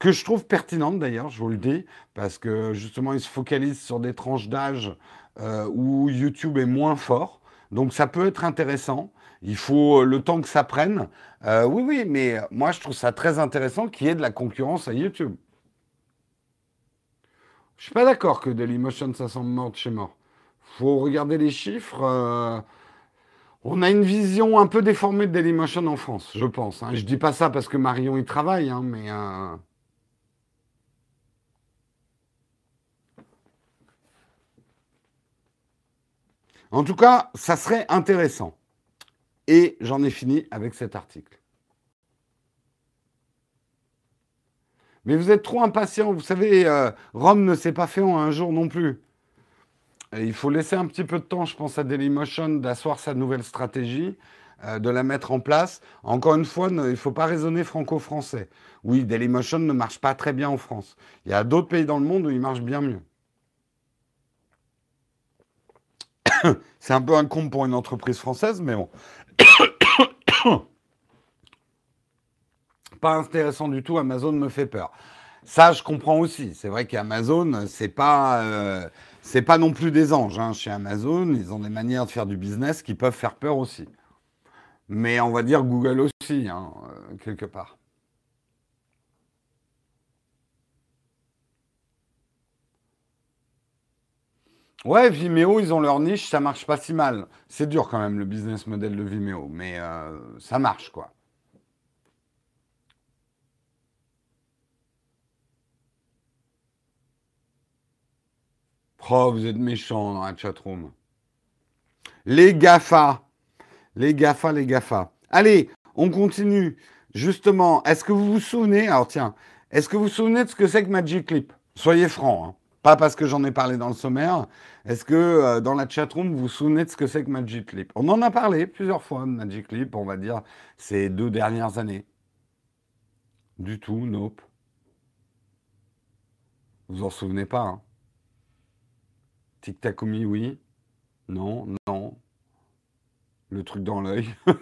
[SPEAKER 1] que je trouve pertinente d'ailleurs, je vous le dis, parce que justement ils se focalisent sur des tranches d'âge euh, où YouTube est moins fort. Donc ça peut être intéressant. Il faut le temps que ça prenne. Euh, oui, oui, mais moi je trouve ça très intéressant qu'il y ait de la concurrence à YouTube. Je suis pas d'accord que Dailymotion ça semble mort de chez mort. Faut regarder les chiffres. Euh, on a une vision un peu déformée de Dailymotion en France, je pense. Hein. Je dis pas ça parce que Marion y travaille, hein, mais. Euh, en tout cas, ça serait intéressant. Et j'en ai fini avec cet article. Mais vous êtes trop impatient. Vous savez, euh, Rome ne s'est pas fait en un jour non plus. il faut laisser un petit peu de temps, je pense, à Dailymotion d'asseoir sa nouvelle stratégie, euh, de la mettre en place. Encore une fois, il ne faut pas raisonner franco-français. Oui, Dailymotion ne marche pas très bien en France. Il y a d'autres pays dans le monde où il marche bien mieux. C'est un peu un compte pour une entreprise française, mais bon. Pas intéressant du tout, Amazon me fait peur. Ça, je comprends aussi. C'est vrai qu'Amazon, c'est pas, euh, c'est pas non plus des anges. Hein. Chez Amazon, ils ont des manières de faire du business qui peuvent faire peur aussi. Mais on va dire Google aussi, hein, euh, quelque part. Ouais, Vimeo, ils ont leur niche, ça marche pas si mal. C'est dur quand même le business model de Vimeo, mais euh, ça marche quoi. Oh, vous êtes méchants dans la chatroom. Les GAFA. Les GAFA, les GAFA. Allez, on continue. justement, est-ce que vous vous souvenez, alors tiens, est-ce que vous vous souvenez de ce que c'est que Magic Clip Soyez francs, hein. Pas parce que j'en ai parlé dans le sommaire. Est-ce que euh, dans la chatroom, vous vous souvenez de ce que c'est que Magic Clip On en a parlé plusieurs fois de Magic Clip, on va dire, ces deux dernières années. Du tout, nope. Vous en souvenez pas, hein? Tic Takumi, oui. Non, non. Le truc dans l'œil.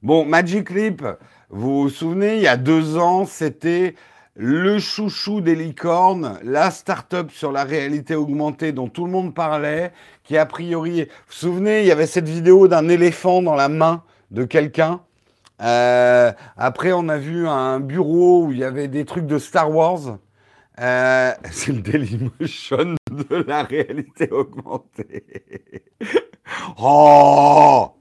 [SPEAKER 1] bon, Magic Leap, vous vous souvenez, il y a deux ans, c'était le chouchou des licornes, la start-up sur la réalité augmentée dont tout le monde parlait, qui a priori, vous vous souvenez, il y avait cette vidéo d'un éléphant dans la main de quelqu'un. Euh, après, on a vu un bureau où il y avait des trucs de Star Wars. Euh, c'est le Dailymotion de la réalité augmentée. oh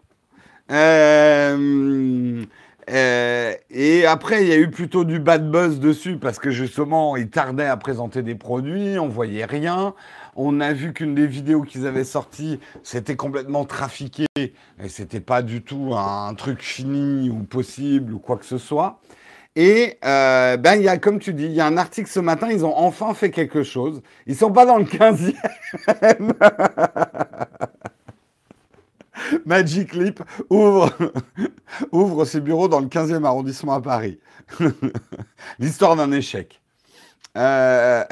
[SPEAKER 1] euh, euh, et après, il y a eu plutôt du bad buzz dessus parce que justement, ils tardaient à présenter des produits, on voyait rien. On a vu qu'une des vidéos qu'ils avaient sorties, c'était complètement trafiqué et c'était pas du tout un truc fini ou possible ou quoi que ce soit. Et euh, ben, il y a, comme tu dis, il y a un article ce matin, ils ont enfin fait quelque chose. Ils sont pas dans le 15e. Magic Leap ouvre, ses bureaux dans le 15e arrondissement à Paris. L'histoire d'un échec. Euh,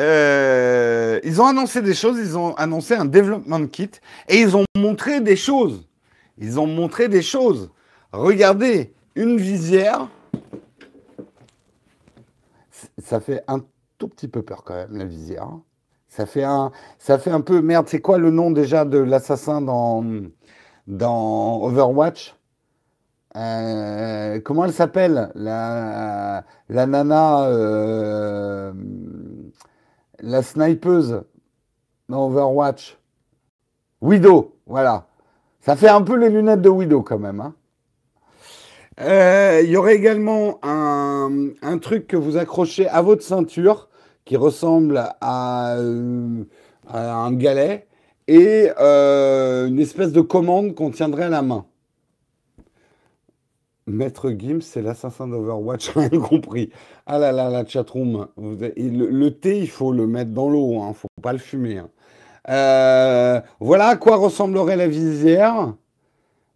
[SPEAKER 1] euh, ils ont annoncé des choses, ils ont annoncé un development kit et ils ont montré des choses. Ils ont montré des choses. Regardez, une visière. Ça fait un tout petit peu peur quand même, la visière. Ça fait un, ça fait un peu merde. C'est quoi le nom déjà de l'assassin dans, dans Overwatch? Euh, Comment elle s'appelle? La, la nana, euh, la snipeuse dans Overwatch? Widow, voilà. Ça fait un peu les lunettes de Widow quand même. Hein euh, il y aurait également un, truc que vous accrochez à votre ceinture qui ressemble à, euh, un galet et euh, une espèce de commande qu'on tiendrait à la main. Maître Gims, c'est l'assassin d'Overwatch, rien compris. Ah là là, la chatroom. le, le, thé, il faut le mettre dans l'eau, il hein, ne faut pas le fumer. Hein. voilà à quoi ressemblerait la visière.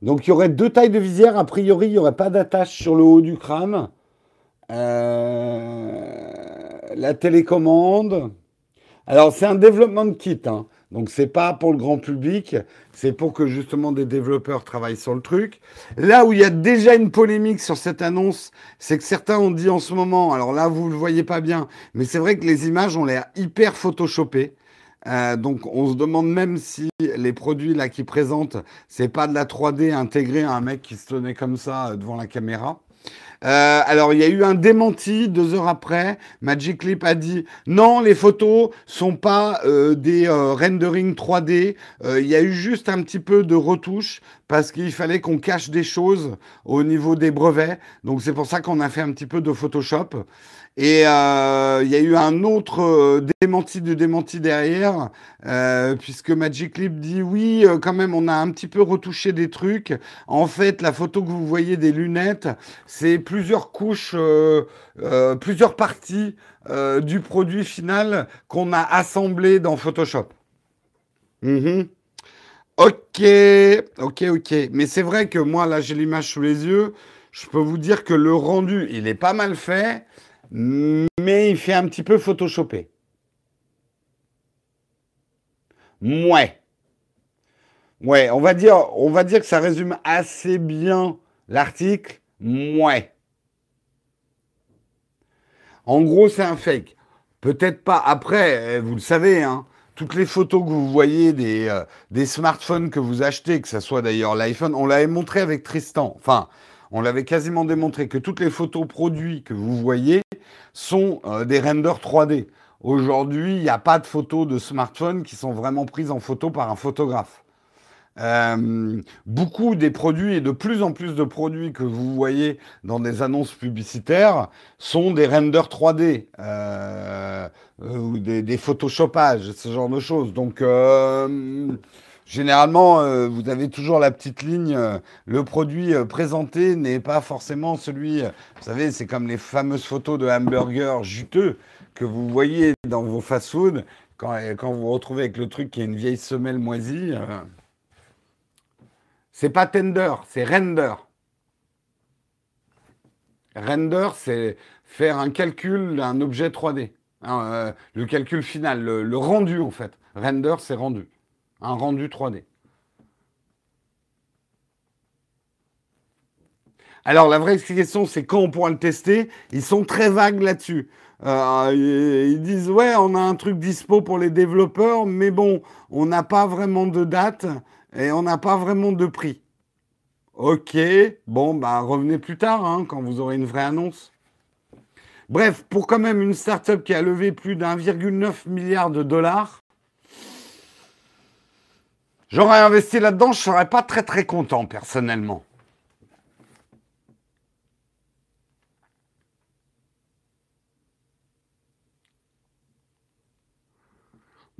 [SPEAKER 1] Donc il y aurait deux tailles de visière. A priori, il n'y aurait pas d'attache sur le haut du crâne. Euh, la télécommande. Alors c'est un développement kit. Hein. Donc c'est pas pour le grand public, c'est pour que justement des développeurs travaillent sur le truc. Là où il y a déjà une polémique sur cette annonce, c'est que certains ont dit en ce moment, alors là vous le voyez pas bien, mais c'est vrai que les images ont l'air hyper photoshopées. Euh, donc on se demande même si les produits là qui présentent, c'est pas de la 3D intégrée à un mec qui se tenait comme ça euh, devant la caméra. Euh, alors, il y a eu un démenti deux heures après. Magic Clip a dit non, les photos sont pas des renderings 3D. il y a eu juste un petit peu de retouche parce qu'il fallait qu'on cache des choses au niveau des brevets. Donc, c'est pour ça qu'on a fait un petit peu de Photoshop. Et euh, il y a eu un autre euh, démenti de démenti derrière, euh, puisque Magic dit oui, quand même, on a un petit peu retouché des trucs. En fait, la photo que vous voyez des lunettes, c'est plusieurs couches, plusieurs parties du produit final qu'on a assemblé dans Photoshop. Mhm. Ok, ok, ok. Mais c'est vrai que moi, là, j'ai l'image sous les yeux. Je peux vous dire que le rendu, il est pas mal fait mais il fait un petit peu photoshopé. Ouais. Ouais, on va dire, on va dire que ça résume assez bien l'article. Ouais. En gros, c'est un fake. Peut-être pas. Après, vous le savez, hein, toutes les photos que vous voyez des, euh, des smartphones que vous achetez, que ce soit d'ailleurs l'iPhone, on l'avait montré avec Tristan. Enfin, on l'avait quasiment démontré que toutes les photos produits que vous voyez sont euh, des renders 3D. Aujourd'hui, il n'y a pas de photos de smartphones qui sont vraiment prises en photo par un photographe. Euh, beaucoup des produits et de plus en plus de produits que vous voyez dans des annonces publicitaires sont des renders 3D euh, ou des, des, photoshoppages, ce genre de choses. Donc, Généralement, euh, vous avez toujours la petite ligne, euh, le produit euh, présenté n'est pas forcément celui, vous savez, c'est comme les fameuses photos de hamburgers juteux que vous voyez dans vos fast-foods, quand, quand, vous vous retrouvez avec le truc qui est une vieille semelle moisie. c'est pas tender, c'est render. Render, c'est faire un calcul d'un objet 3D. Hein, le calcul final, le rendu en fait. Render, c'est rendu un rendu 3D. Alors la vraie question, c'est quand on pourra le tester. Ils sont très vagues là-dessus. Euh, ils disent ouais, on a un truc dispo pour les développeurs, mais bon, on n'a pas vraiment de date et on n'a pas vraiment de prix. Ok, bon, bah revenez plus tard hein, quand vous aurez une vraie annonce. Bref, pour quand même une startup qui a levé plus d'1,9 milliard de dollars, J'aurais investi là-dedans, je ne serais pas très très content personnellement.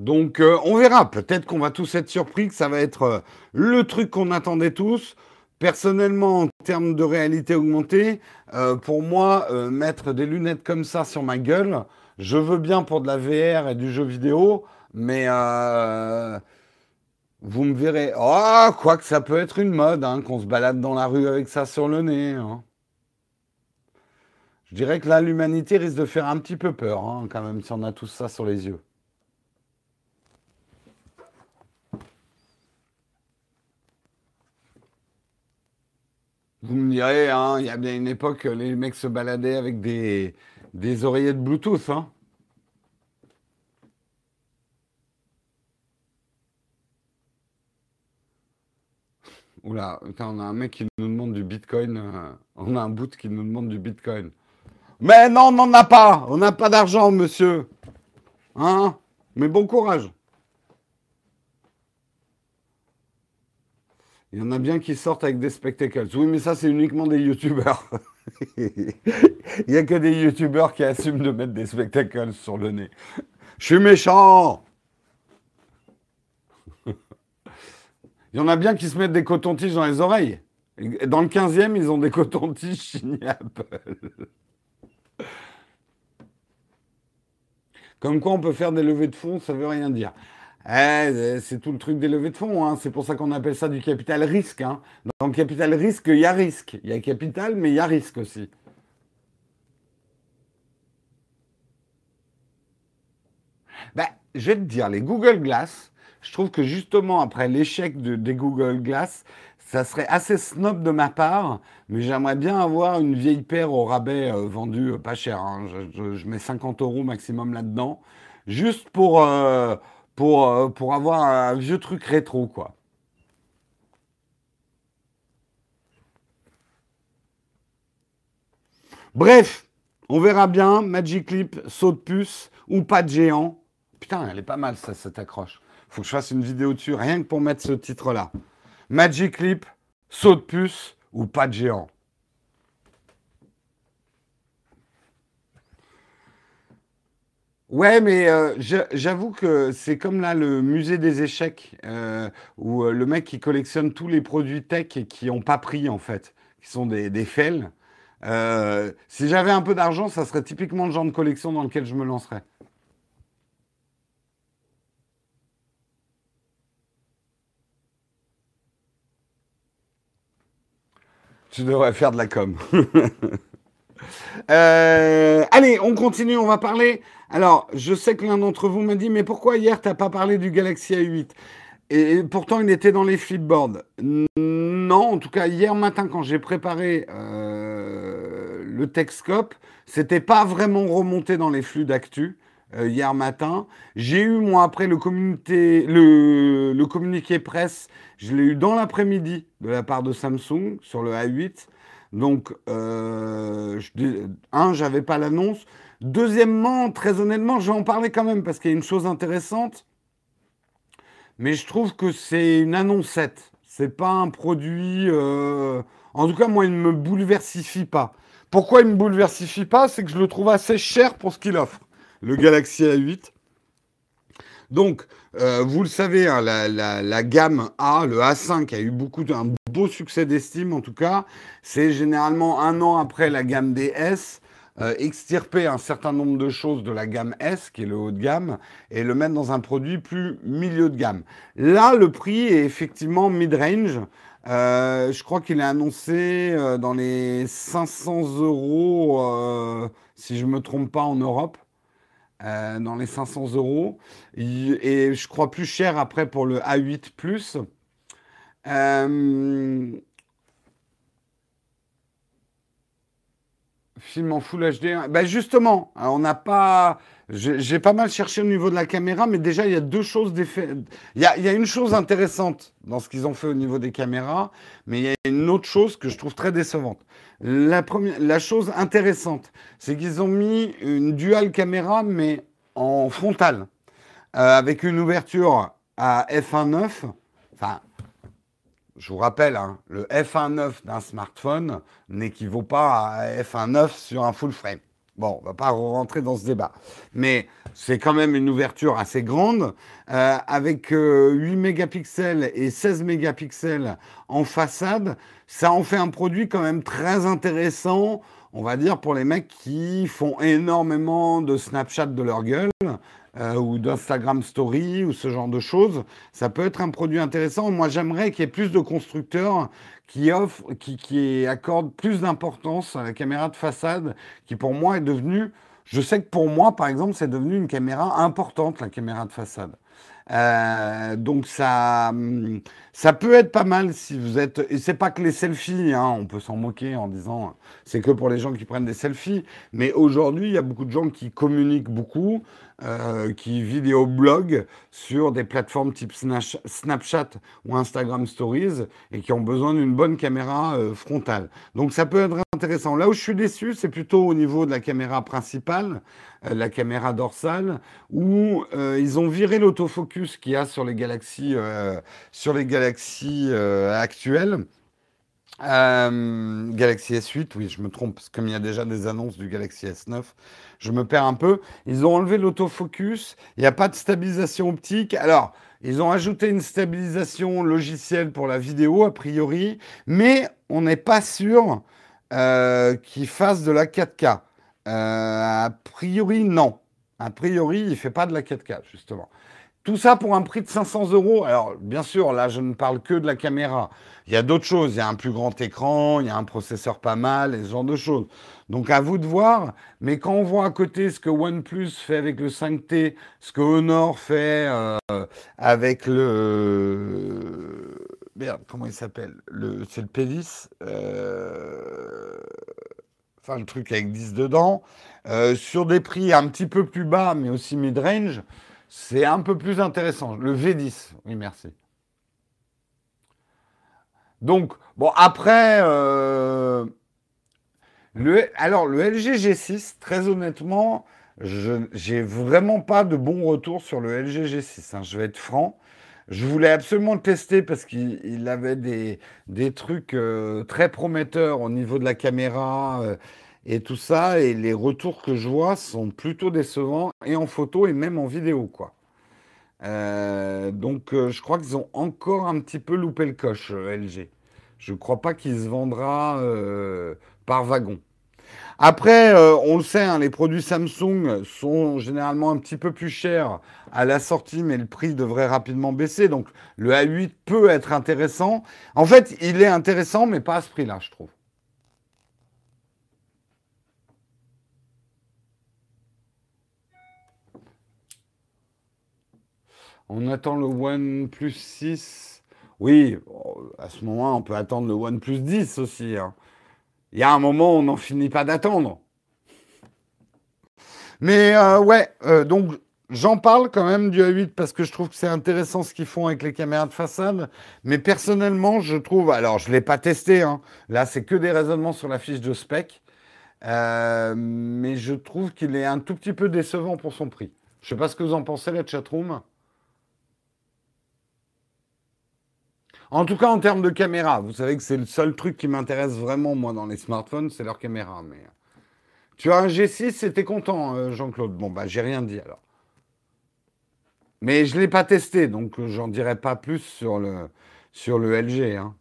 [SPEAKER 1] Donc euh, on verra, peut-être qu'on va tous être surpris, que ça va être euh, le truc qu'on attendait tous. Personnellement, en termes de réalité augmentée, euh, pour moi, mettre des lunettes comme ça sur ma gueule, je veux bien pour de la VR et du jeu vidéo, mais vous me verrez. Oh, quoi que ça peut être une mode, hein, qu'on se balade dans la rue avec ça sur le nez. Hein. Je dirais que là, l'humanité risque de faire un petit peu peur, hein, quand même, si on a tout ça sur les yeux. Vous me direz, il y a bien une époque, les mecs se baladaient avec des, des oreillettes Bluetooth. Hein. Oula, on a un mec qui nous demande du bitcoin. Euh, on a un bout qui nous demande du bitcoin. Mais non, on n'en a pas. On n'a pas d'argent, monsieur. Hein? Mais bon courage. Il y en a bien qui sortent avec des spectacles. Oui, mais ça, c'est uniquement des youtubeurs. Il n'y a que des youtubeurs qui assument de mettre des spectacles sur le nez. Je suis méchant. Il y en a bien qui se mettent des cotons-tiges dans les oreilles. Dans le 15e, ils ont des cotons-tiges signés Apple. Comme quoi on peut faire des levées de fonds, ça veut rien dire. Eh, c'est tout le truc des levées de fonds. Hein. C'est pour ça qu'on appelle ça du capital risque. Hein. Dans le capital risque, il y a risque. Il y a capital, mais il y a risque aussi. Ben, je vais te dire, les Google Glass, je trouve que justement, après l'échec de, des Google Glass, ça serait assez snob de ma part, mais j'aimerais bien avoir une vieille paire au rabais euh, vendue euh, pas cher. Hein. Je, mets 50 euros maximum là-dedans, juste pour, euh, pour avoir un vieux truc rétro, quoi. Bref, on verra bien. Magic Clip, saut de puce ou pas de géant. Putain, elle est pas mal, ça, cette accroche faut que je fasse une vidéo dessus, rien que pour mettre ce titre-là. Magic Clip, saut de puce ou pas de géant. Ouais, mais euh, j'avoue que c'est comme là le musée des échecs, euh, où euh, le mec qui collectionne tous les produits tech et qui n'ont pas pris en fait, qui sont des, des fails. si j'avais un peu d'argent, ça serait typiquement le genre de collection dans lequel je me lancerais. Tu devrais faire de la com. Euh, allez, on continue, on va parler. Alors, je sais que l'un d'entre vous m'a dit, mais pourquoi hier, tu n'as pas parlé du Galaxy A8 Et pourtant, il était dans les flipboards. Non, en tout cas, hier matin, quand j'ai préparé euh, le Techscope, c'était pas vraiment remonté dans les flux d'actu. Euh, hier matin. J'ai eu, moi, après le, le, le communiqué presse, je l'ai eu dans l'après-midi de la part de Samsung sur le A8. Donc, euh, je, un, j'avais pas l'annonce. Deuxièmement, très honnêtement, je vais en parler quand même parce qu'il y a une chose intéressante. Mais je trouve que c'est une annoncette. C'est pas un produit. Euh, en tout cas, moi, il ne me bouleversifie pas. Pourquoi il ne me bouleversifie pas C'est que je le trouve assez cher pour ce qu'il offre le Galaxy A8. Donc, euh, vous le savez, hein, la, gamme A, le A5, a eu beaucoup un beau succès d'estime en tout cas. C'est généralement un an après la gamme des S. Euh, extirper un certain nombre de choses de la gamme S, qui est le haut de gamme, et le mettre dans un produit plus milieu de gamme. Là, le prix est effectivement mid-range. Euh, je crois qu'il est annoncé dans les 500 euros, si je ne me trompe pas, en Europe. Euh, dans les 500 euros. Et je crois plus cher après pour le A8 Plus. Euh, film en Full HD. Ben justement, on n'a pas. J'ai pas mal cherché au niveau de la caméra, mais déjà, il y a deux choses. Il, y a une chose intéressante dans ce qu'ils ont fait au niveau des caméras, mais il y a une autre chose que je trouve très décevante. La, première, la chose intéressante, c'est qu'ils ont mis une dual caméra, mais en frontale, euh, avec une ouverture à f1.9. Enfin, je vous rappelle, hein, le f1.9 d'un smartphone n'équivaut pas à f1.9 sur un full frame. Bon, on va pas rentrer dans ce débat. Mais c'est quand même une ouverture assez grande, euh, avec 8 euh, mégapixels et 16 mégapixels en façade. Ça en fait un produit quand même très intéressant, on va dire, pour les mecs qui font énormément de Snapchat de leur gueule. Euh, ou d'Instagram Story ou ce genre de choses, ça peut être un produit intéressant. Moi, j'aimerais qu'il y ait plus de constructeurs qui offre, qui, qui accorde plus d'importance à la caméra de façade, qui pour moi est devenue, je sais que pour moi, par exemple, c'est devenu une caméra importante, la caméra de façade. Euh, donc ça, ça peut être pas mal si vous êtes. Et c'est pas que les selfies, hein, on peut s'en moquer en disant c'est que pour les gens qui prennent des selfies. Mais aujourd'hui, il y a beaucoup de gens qui communiquent beaucoup, euh, qui vidéobloguent sur des plateformes type Snapchat ou Instagram Stories et qui ont besoin d'une bonne caméra euh, frontale. Donc ça peut être intéressant. Là où je suis déçu, c'est plutôt au niveau de la caméra principale, euh, la caméra dorsale, où ils ont viré l'autofocus qu'il y a sur les galaxies, sur les galaxies actuelles. Galaxy S8, oui, je me trompe, parce comme il y a déjà des annonces du Galaxy S9, je me perds un peu. Ils ont enlevé l'autofocus, il n'y a pas de stabilisation optique. Alors, ils ont ajouté une stabilisation logicielle pour la vidéo, a priori, mais on n'est pas sûr euh, qu'ils de la 4K. Euh, a priori, non. A priori, il ne fait pas de la 4K, justement. Tout ça pour un prix de 500 euros. Alors, bien sûr, là, je ne parle que de la caméra. Il y a d'autres choses. Il y a un plus grand écran, il y a un processeur pas mal, et ce genre de choses. Donc à vous de voir, mais quand on voit à côté ce que OnePlus fait avec le 5T, ce que Honor fait euh, avec le... Merde, comment il s'appelle? Le... C'est le P10 euh, Enfin, le truc avec 10 dedans. Euh, sur des prix un petit peu plus bas, mais aussi mid-range, c'est un peu plus intéressant. Le V10, oui, merci. Donc, bon, après alors, le LG G6, très honnêtement, je j'ai vraiment pas de bons retours sur le LG G6. Hein, je vais être franc. Je voulais absolument le tester parce qu'il avait des, des trucs euh, très prometteurs au niveau de la caméra euh, et tout ça. Et les retours que je vois sont plutôt décevants, et en photo et même en vidéo, quoi. Euh, donc, je crois qu'ils ont encore un petit peu loupé le coche, LG. Je ne crois pas qu'il se vendra par wagon. Après, euh, on le sait, hein, les produits Samsung sont généralement un petit peu plus chers à la sortie, mais le prix devrait rapidement baisser. Donc le A8 peut être intéressant. En fait, il est intéressant, mais pas à ce prix-là, je trouve. On attend le OnePlus 6. Oui, à ce moment, on peut attendre le OnePlus 10 aussi. Hein il y a un moment, on n'en finit pas d'attendre. Mais euh, ouais, euh, donc j'en parle quand même du A8 parce que je trouve que c'est intéressant ce qu'ils font avec les caméras de façade. Mais personnellement, je trouve, alors je ne l'ai pas testé, hein. là c'est que des raisonnements sur la fiche de spec, euh, mais je trouve qu'il est un tout petit peu décevant pour son prix. Je ne sais pas ce que vous en pensez, la chatroom. En tout cas, en termes de caméra, vous savez que c'est le seul truc qui m'intéresse vraiment, moi, dans les smartphones, c'est leur caméra. Mais... Tu as un G6 et t'es content, euh, Jean-Claude Bon, bah, j'ai rien dit alors. Mais je ne l'ai pas testé, donc j'en dirai pas plus sur le, sur le LG. Hein.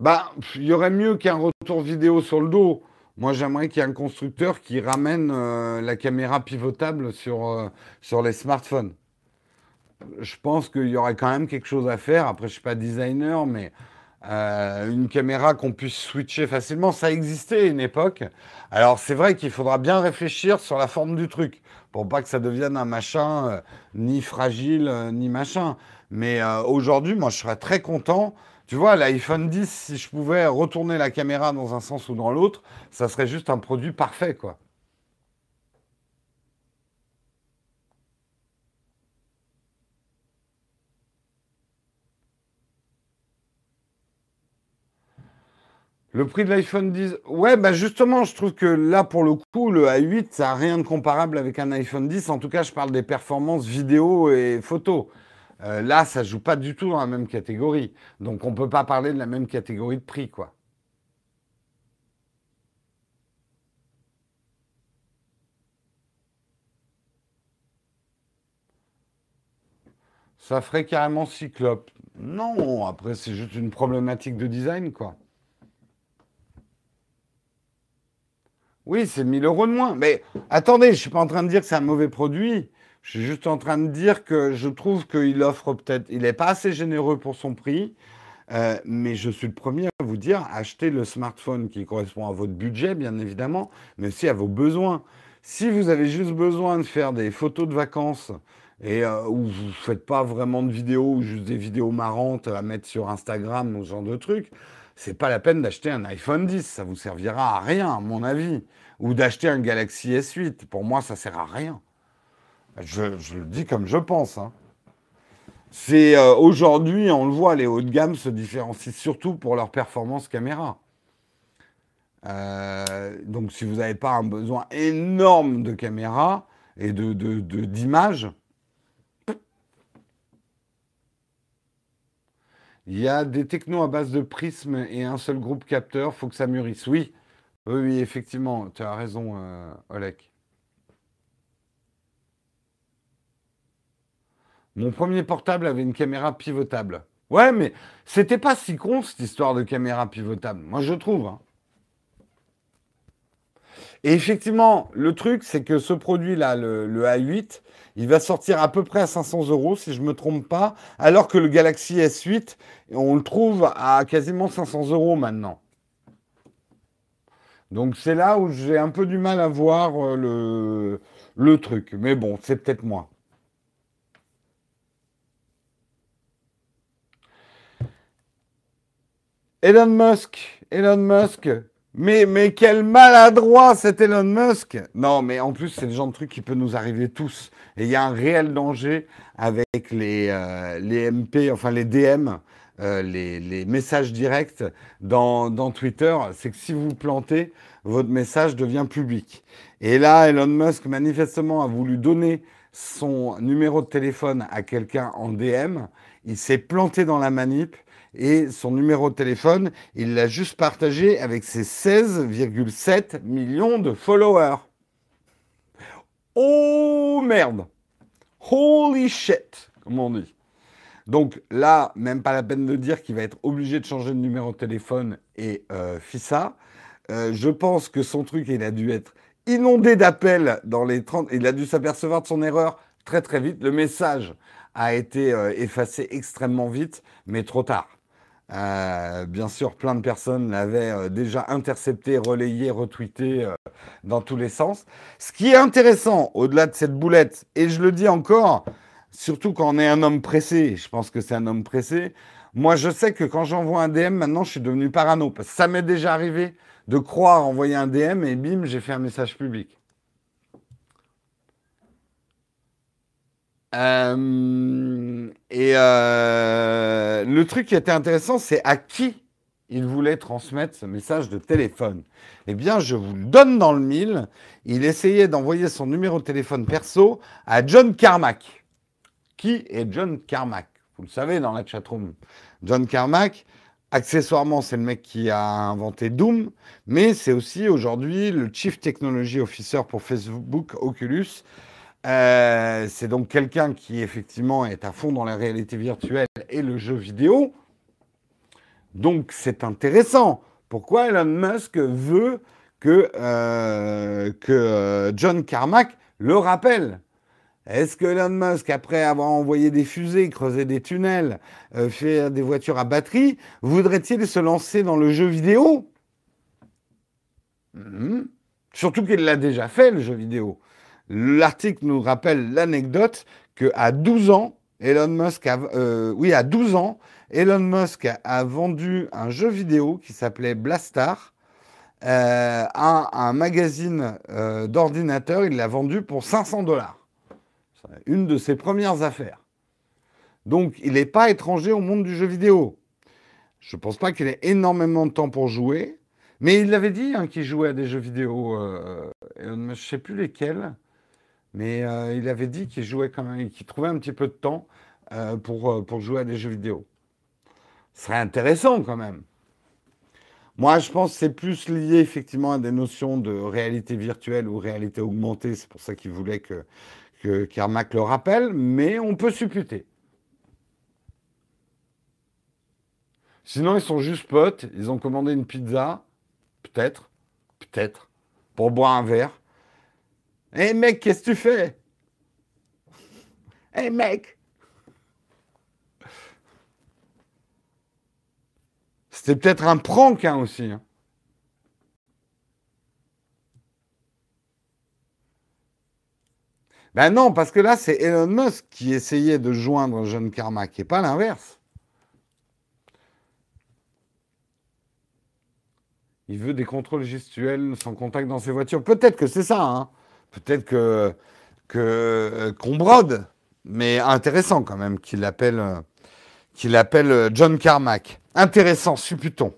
[SPEAKER 1] Bah, il y aurait mieux qu'un retour vidéo sur le dos. Moi, j'aimerais qu'il y ait un constructeur qui ramène euh, la caméra pivotable sur, euh, sur les smartphones. Je pense qu'il y aurait quand même quelque chose à faire. Après, je ne suis pas designer, mais euh, une caméra qu'on puisse switcher facilement, ça existait à une époque. Alors, c'est vrai qu'il faudra bien réfléchir sur la forme du truc pour pas que ça devienne un machin ni fragile ni machin. Mais aujourd'hui, moi, je serais très content tu vois, l'iPhone 10, si je pouvais retourner la caméra dans un sens ou dans l'autre, ça serait juste un produit parfait, quoi. Le prix de l'iPhone 10, ouais, bah justement, je trouve que là, pour le coup, le A8, ça n'a rien de comparable avec un iPhone 10. En tout cas, je parle des performances vidéo et photo. Euh, là, ça ne joue pas du tout dans la même catégorie. Donc on ne peut pas parler de la même catégorie de prix, quoi. Ça ferait carrément cyclope. Non, après c'est juste une problématique de design, quoi. Oui, c'est 1000 euros de moins. Mais attendez, je ne suis pas en train de dire que c'est un mauvais produit. Je suis juste en train de dire que je trouve qu'il offre peut-être, il n'est pas assez généreux pour son prix, euh, mais je suis le premier à vous dire, achetez le smartphone qui correspond à votre budget, bien évidemment, mais aussi à vos besoins. Si vous avez juste besoin de faire des photos de vacances et euh, où vous ne faites pas vraiment de vidéos ou juste des vidéos marrantes à mettre sur Instagram ou ce genre de trucs, c'est pas la peine d'acheter un iPhone 10, ça vous servira à rien, à mon avis, ou d'acheter un Galaxy S8. Pour moi, ça sert à rien. Je, le dis comme je pense. Hein. C'est euh, aujourd'hui, on le voit, les hauts de gamme se différencient surtout pour leur performance caméra. Euh, donc, si vous n'avez pas un besoin énorme de caméra et de, d'image, il y a des technos à base de prisme et un seul groupe capteur, faut que ça mûrisse. Oui, oui, effectivement, tu as raison, euh, Olek. Mon premier portable avait une caméra pivotable. Ouais, mais c'était pas si con cette histoire de caméra pivotable. Moi, je trouve. Hein. Et effectivement, le truc, c'est que ce produit-là, le, A8, il va sortir à peu près à 500 euros, si je ne me trompe pas, alors que le Galaxy S8, on le trouve à quasiment 500 euros maintenant. Donc c'est là où j'ai un peu du mal à voir euh, le, le truc. Mais bon, c'est peut-être moi. Elon Musk, Elon Musk. Mais, mais quel maladroit cet Elon Musk Non, mais en plus, c'est le genre de truc qui peut nous arriver tous. Et il y a un réel danger avec les, euh, les MP, enfin les DM, euh, les, messages directs dans, dans Twitter. C'est que si vous plantez, votre message devient public. Et là, Elon Musk, manifestement, a voulu donner son numéro de téléphone à quelqu'un en DM. Il s'est planté dans la manip et son numéro de téléphone, il l'a juste partagé avec ses 16,7 millions de followers. Oh merde Holy shit Comme on dit. Donc là, même pas la peine de dire qu'il va être obligé de changer de numéro de téléphone et euh, FISA. Euh, je pense que son truc, il a dû être inondé d'appels dans les 30. Il a dû s'apercevoir de son erreur très très vite. Le message a été euh, effacé extrêmement vite, mais trop tard. Euh, bien sûr, plein de personnes l'avaient euh, déjà intercepté, relayé, retweeté euh, dans tous les sens. Ce qui est intéressant, au-delà de cette boulette, et je le dis encore, surtout quand on est un homme pressé, je pense que c'est un homme pressé, moi je sais que quand j'envoie un DM, maintenant je suis devenu parano, parce que ça m'est déjà arrivé de croire envoyer un DM et bim, j'ai fait un message public. Euh, et euh, le truc qui était intéressant, c'est à qui il voulait transmettre ce message de téléphone. Eh bien, je vous le donne dans le mille. Il essayait d'envoyer son numéro de téléphone perso à John Carmack. Qui est John Carmack? Vous le savez dans la chatroom. John Carmack, accessoirement, c'est le mec qui a inventé Doom, mais c'est aussi aujourd'hui le Chief Technology Officer pour Facebook Oculus. Euh, c'est donc quelqu'un qui effectivement est à fond dans la réalité virtuelle et le jeu vidéo. Donc c'est intéressant. Pourquoi Elon Musk veut que, euh, euh, John Carmack le rappelle? Est-ce que Elon Musk, après avoir envoyé des fusées, creusé des tunnels, fait des voitures à batterie, voudrait-il se lancer dans le jeu vidéo? Hmm. Surtout qu'il l'a déjà fait, le jeu vidéo. L'article nous rappelle l'anecdote qu'à 12 ans, Elon Musk a, euh, oui, à 12 ans, Elon Musk a vendu un jeu vidéo qui s'appelait Blastar euh, à un magazine d'ordinateur. Il l'a vendu pour 500 dollars une de ses premières affaires. Donc, il n'est pas étranger au monde du jeu vidéo. Je ne pense pas qu'il ait énormément de temps pour jouer, mais il l'avait dit hein, qu'il jouait à des jeux vidéo. Euh, je ne sais plus lesquels, mais euh, il avait dit qu'il jouait quand même, qu'il trouvait un petit peu de temps euh, pour, pour jouer à des jeux vidéo. Ce serait intéressant quand même. Moi, je pense que c'est plus lié effectivement à des notions de réalité virtuelle ou réalité augmentée. C'est pour ça qu'il voulait que que le rappelle, mais on peut supputer. Sinon, ils sont juste potes, ils ont commandé une pizza, peut-être, peut-être, pour boire un verre. Hé mec, qu'est-ce que tu fais? Hé mec C'était peut-être un prank hein, aussi. Hein. Ben non, parce que là, c'est Elon Musk qui essayait de joindre jeune Carmack et pas l'inverse. Il veut des contrôles gestuels sans contact dans ses voitures. Peut-être que c'est ça. Hein. Peut-être que euh, qu'on brode, mais intéressant quand même qu'il appelle qu'il appelle John Carmack. Intéressant, supputons.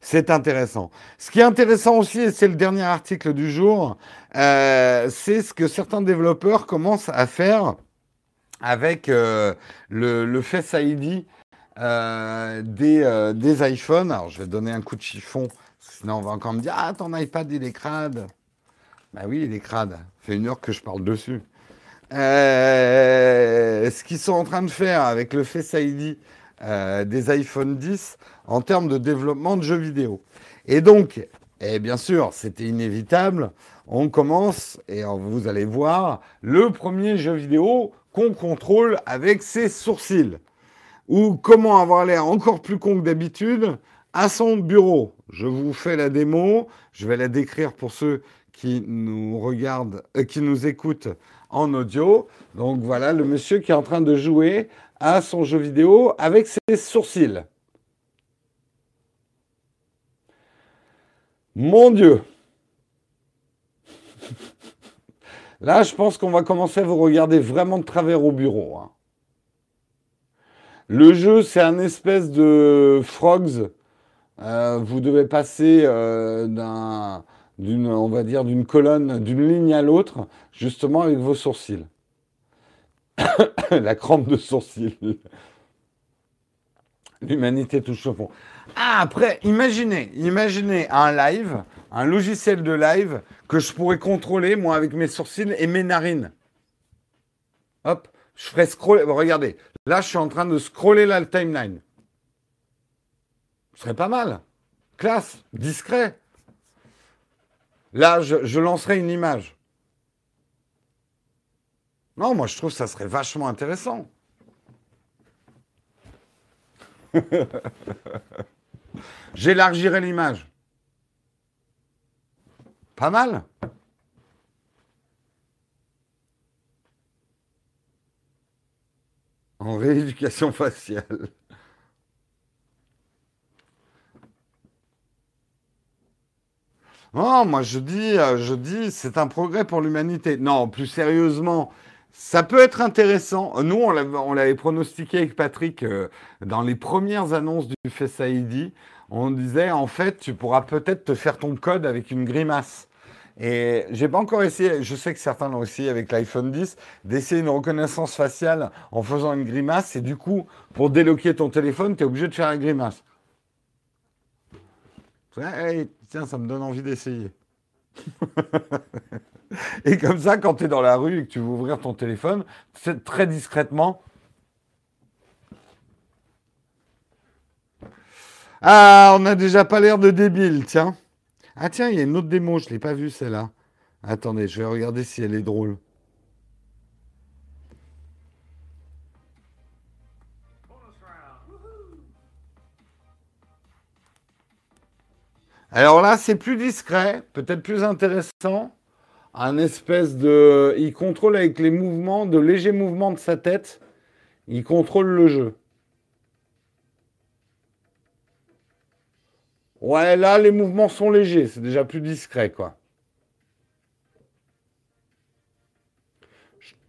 [SPEAKER 1] C'est intéressant. Ce qui est intéressant aussi, et c'est le dernier article du jour, euh, c'est ce que certains développeurs commencent à faire avec euh, le, Face ID euh, des, des, iPhones. Alors, je vais donner un coup de chiffon, sinon on va encore me dire Ah, ton iPad, il est crade. Ben oui, il est crade. Fait une heure que je parle dessus. ce qu'ils sont en train de faire avec le Face ID des iPhone 10, en termes de développement de jeux vidéo. Et donc, et bien sûr, c'était inévitable, on commence, et vous allez voir, le premier jeu vidéo qu'on contrôle avec ses sourcils. Ou comment avoir l'air encore plus con que d'habitude à son bureau. Je vous fais la démo, je vais la décrire pour ceux qui nous regardent, euh, qui nous écoutent en audio. Donc voilà, le monsieur qui est en train de jouer à son jeu vidéo avec ses sourcils. Mon Dieu. Là, je pense qu'on va commencer à vous regarder vraiment de travers au bureau. Hein. Le jeu, c'est un espèce de frogs. Euh, vous devez passer euh, d'une, on va dire, d'une colonne, d'une ligne à l'autre, justement avec vos sourcils. La crampe de sourcils. L'humanité touche au fond. Ah, après, imaginez, imaginez un live, un logiciel de live que je pourrais contrôler, moi, avec mes sourcils et mes narines. Hop, je ferais scroller. Regardez, là, je suis en train de scroller la timeline. Ce serait pas mal. Classe, discret. Là, je, lancerai une image. Non, moi, je trouve que ça serait vachement intéressant. J'élargirai l'image. Pas mal. En rééducation faciale. Non, moi je dis, euh, je dis, c'est un progrès pour l'humanité. Non, plus sérieusement, ça peut être intéressant. Nous, on l'avait pronostiqué avec Patrick euh, dans les premières annonces du Face ID. On disait, en fait, tu pourras peut-être te faire ton code avec une grimace. Et j'ai pas encore essayé, je sais que certains l'ont essayé avec l'iPhone 10, d'essayer une reconnaissance faciale en faisant une grimace. Et du coup, pour déloquer ton téléphone, tu es obligé de faire une grimace. Tiens, ça me donne envie d'essayer. et comme ça, quand tu es dans la rue et que tu veux ouvrir ton téléphone, très discrètement. Ah, on n'a déjà pas l'air de débile, tiens. Ah tiens, il y a une autre démo, je ne l'ai pas vue celle-là. Attendez, je vais regarder si elle est drôle. Alors là, c'est plus discret, peut-être plus intéressant. Un espèce de. Il contrôle avec les mouvements, de légers mouvements de sa tête. Il contrôle le jeu. Ouais, là, les mouvements sont légers, c'est déjà plus discret, quoi.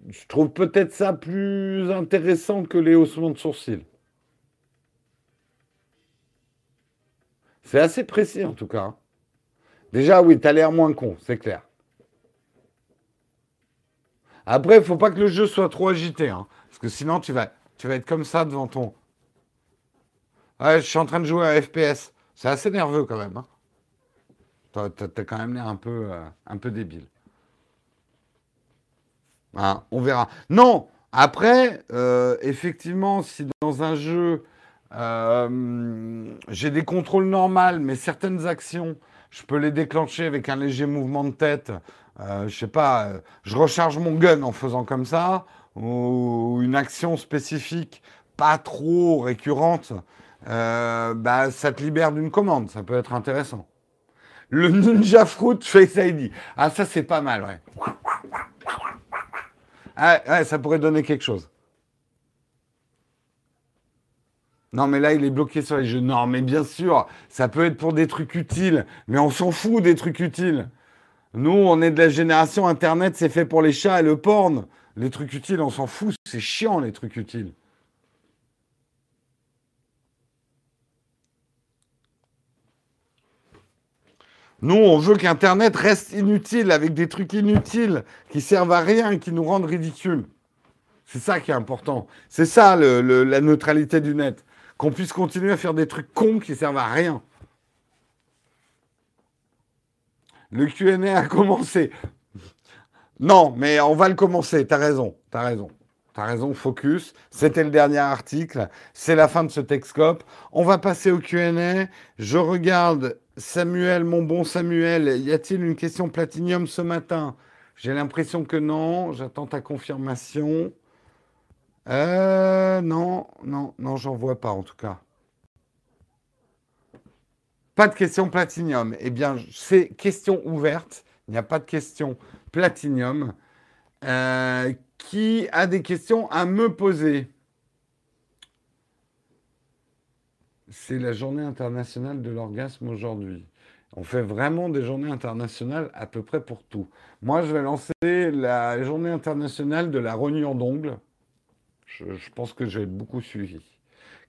[SPEAKER 1] Je, trouve peut-être ça plus intéressant que les haussements de sourcils. C'est assez précis, en tout cas. Hein. Déjà, oui, t'as l'air moins con, c'est clair. Après, il faut pas que le jeu soit trop agité, hein, parce que sinon, tu vas, être comme ça devant ton... Ouais, je suis en train de jouer à FPS. C'est assez nerveux quand même. Hein. T'as quand même l'air un peu, euh, débile. Hein, on verra. Non, après, euh, effectivement, si dans un jeu, euh, j'ai des contrôles normaux, mais certaines actions, je peux les déclencher avec un léger mouvement de tête. je sais pas, je recharge mon gun en faisant comme ça, ou une action spécifique pas trop récurrente euh, bah, ça te libère d'une commande. Ça peut être intéressant. Le Ninja Fruit Face ID. Ah, ça, c'est pas mal, ouais. Ouais, ça pourrait donner quelque chose. Non, mais là, il est bloqué sur les jeux. Non, mais bien sûr, ça peut être pour des trucs utiles. Mais on s'en fout des trucs utiles. Nous, on est de la génération Internet, c'est fait pour les chats et le porn. Les trucs utiles, on s'en fout. C'est chiant, les trucs utiles. Nous, on veut qu'Internet reste inutile avec des trucs inutiles qui servent à rien et qui nous rendent ridicules. C'est ça qui est important. C'est ça la neutralité du net. Qu'on puisse continuer à faire des trucs cons qui servent à rien. Le QA a commencé. Non, mais on va le commencer. T'as raison. T'as raison. T'as raison, focus. C'était le dernier article. C'est la fin de ce Texcope. On va passer au QA. Je regarde Samuel, mon bon Samuel, y a-t-il une question platinium ce matin? J'ai l'impression que non. J'attends ta confirmation. Euh, non, non, non, j'en vois pas en tout cas. Pas de question platinium. Eh bien, c'est question ouverte. Il n'y a pas de question platinium. Euh, qui a des questions à me poser? C'est la journée internationale de l'orgasme aujourd'hui. On fait vraiment des journées internationales à peu près pour tout. Moi, je vais lancer la journée internationale de la rognure d'ongles. Je, pense que j'ai beaucoup suivi.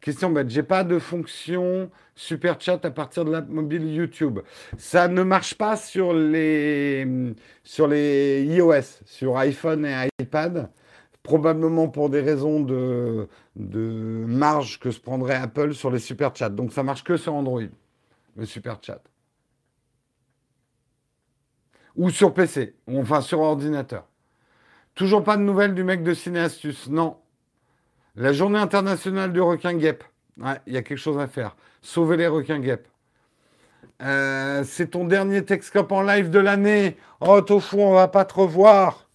[SPEAKER 1] Question bête, j'ai pas de fonction super chat à partir de l'app mobile YouTube. Ça ne marche pas sur les, sur les iOS, sur iPhone et iPad probablement pour des raisons de, marge que se prendrait Apple sur les super chats. Donc ça marche que sur Android, le super chat. Ou sur PC, enfin sur ordinateur. Toujours pas de nouvelles du mec de Cineastus, non. La journée internationale du requin guêpe. Il y a quelque chose à faire. Sauver les requins guêpes. Euh, c'est ton dernier Texcop en live de l'année. Oh, Tofu, on va pas te revoir.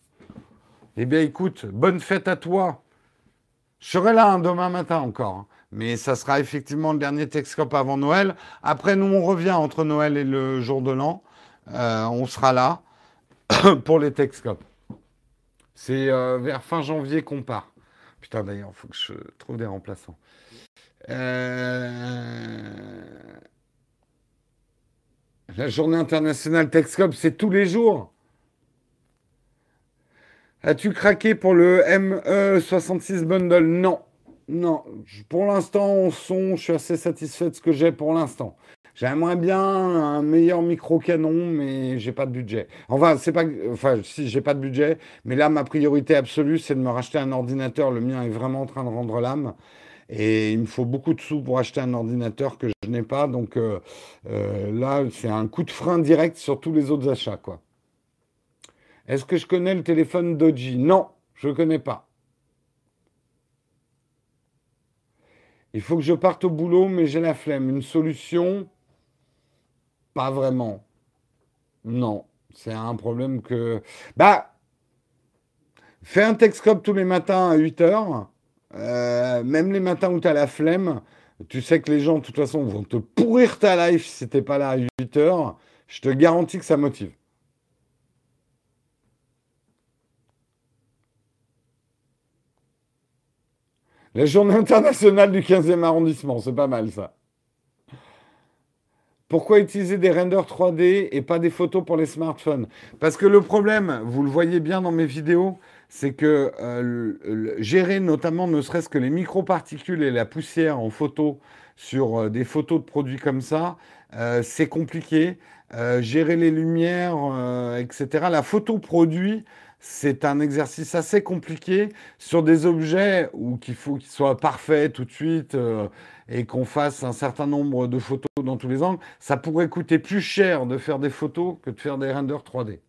[SPEAKER 1] Eh bien, écoute, bonne fête à toi. Je serai là hein, demain matin encore. Hein. Mais ça sera effectivement le dernier Texcop avant Noël. Après, nous, on revient entre Noël et le jour de l'an. Euh, on sera là pour les Texcop. C'est euh, vers fin janvier qu'on part. Putain, d'ailleurs, il faut que je trouve des remplaçants. Euh, la journée internationale Texcop, c'est tous les jours. As-tu craqué pour le ME66 Bundle? Non. Non. Pour l'instant, on son, je suis assez satisfait de ce que j'ai pour l'instant. J'aimerais bien un meilleur micro canon, mais j'ai pas de budget. Enfin, c'est pas, enfin, si j'ai pas de budget, mais là, ma priorité absolue, c'est de me racheter un ordinateur. Le mien est vraiment en train de rendre l'âme. Et il me faut beaucoup de sous pour acheter un ordinateur que je n'ai pas. Donc euh, euh, là, c'est un coup de frein direct sur tous les autres achats. quoi. Est-ce que je connais le téléphone Doji Non, je ne connais pas. Il faut que je parte au boulot, mais j'ai la flemme. Une solution Pas vraiment. Non, c'est un problème que... Bah, fais un Texcope tous les matins à 8 heures. Euh, même les matins où tu as la flemme, tu sais que les gens, de toute façon, vont te pourrir ta life si t'es pas là à 8 heures. Je te garantis que ça motive. La journée internationale du 15e arrondissement, c'est pas mal ça. Pourquoi utiliser des renders 3D et pas des photos pour les smartphones? Parce que le problème, vous le voyez bien dans mes vidéos, c'est que euh, gérer notamment ne serait-ce que les microparticules et la poussière en photo sur euh, des photos de produits comme ça, euh, c'est compliqué. gérer les lumières, etc. La photo produit, c'est un exercice assez compliqué sur des objets où qu'il faut qu'ils soient parfaits tout de suite et qu'on fasse un certain nombre de photos dans tous les angles. Ça pourrait coûter plus cher de faire des photos que de faire des renders 3D.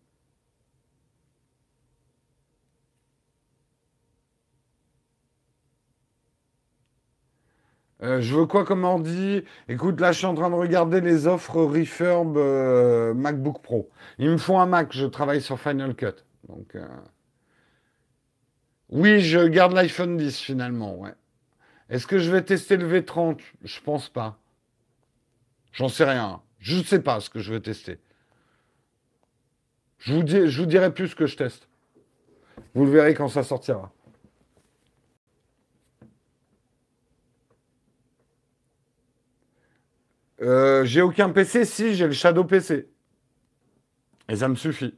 [SPEAKER 1] Euh, je veux quoi comme ordi? Écoute, là, je suis en train de regarder les offres Refurb euh, MacBook Pro. Ils me font un Mac, je travaille sur Final Cut. Donc, euh, Oui, je garde l'iPhone 10 finalement, ouais. Est-ce que je vais tester le V30 Je pense pas. J'en sais rien. Je ne sais pas ce que je vais tester. Je vous, dirai plus ce que je teste. Vous le verrez quand ça sortira. Euh, j'ai aucun PC, si, j'ai le Shadow PC. Et ça me suffit.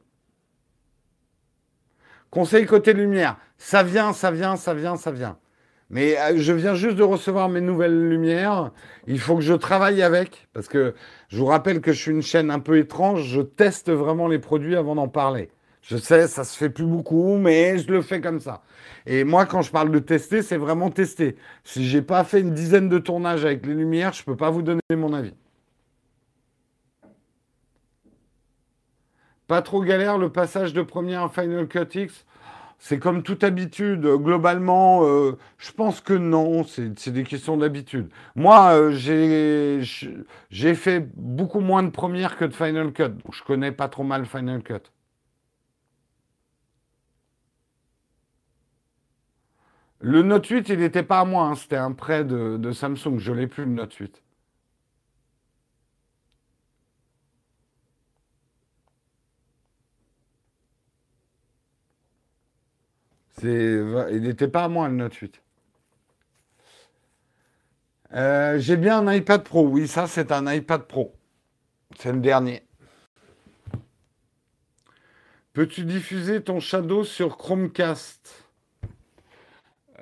[SPEAKER 1] Conseil côté lumière. Ça vient, ça vient, ça vient, ça vient. Mais euh, je viens juste de recevoir mes nouvelles lumières. Il faut que je travaille avec. Parce que je vous rappelle que je suis une chaîne un peu étrange. Je teste vraiment les produits avant d'en parler. Je sais, ça se fait plus beaucoup, mais je le fais comme ça. Et moi, quand je parle de tester, c'est vraiment tester. Si j'ai pas fait une dizaine de tournages avec les lumières, je peux pas vous donner mon avis. Pas trop galère le passage de première à Final Cut X? C'est comme toute habitude. Globalement, euh, je pense que non. C'est des questions d'habitude. Moi, euh, j'ai fait beaucoup moins de premières que de Final Cut. Donc je connais pas trop mal Final Cut. Le Note 8, il n'était pas à moi, hein. c'était un prêt de, Samsung. Je l'ai plus, le Note 8. Il n'était pas à moi, le Note 8. Euh, j'ai bien un iPad Pro. Oui, ça, c'est un iPad Pro. C'est le dernier. Peux-tu diffuser ton Shadow sur Chromecast?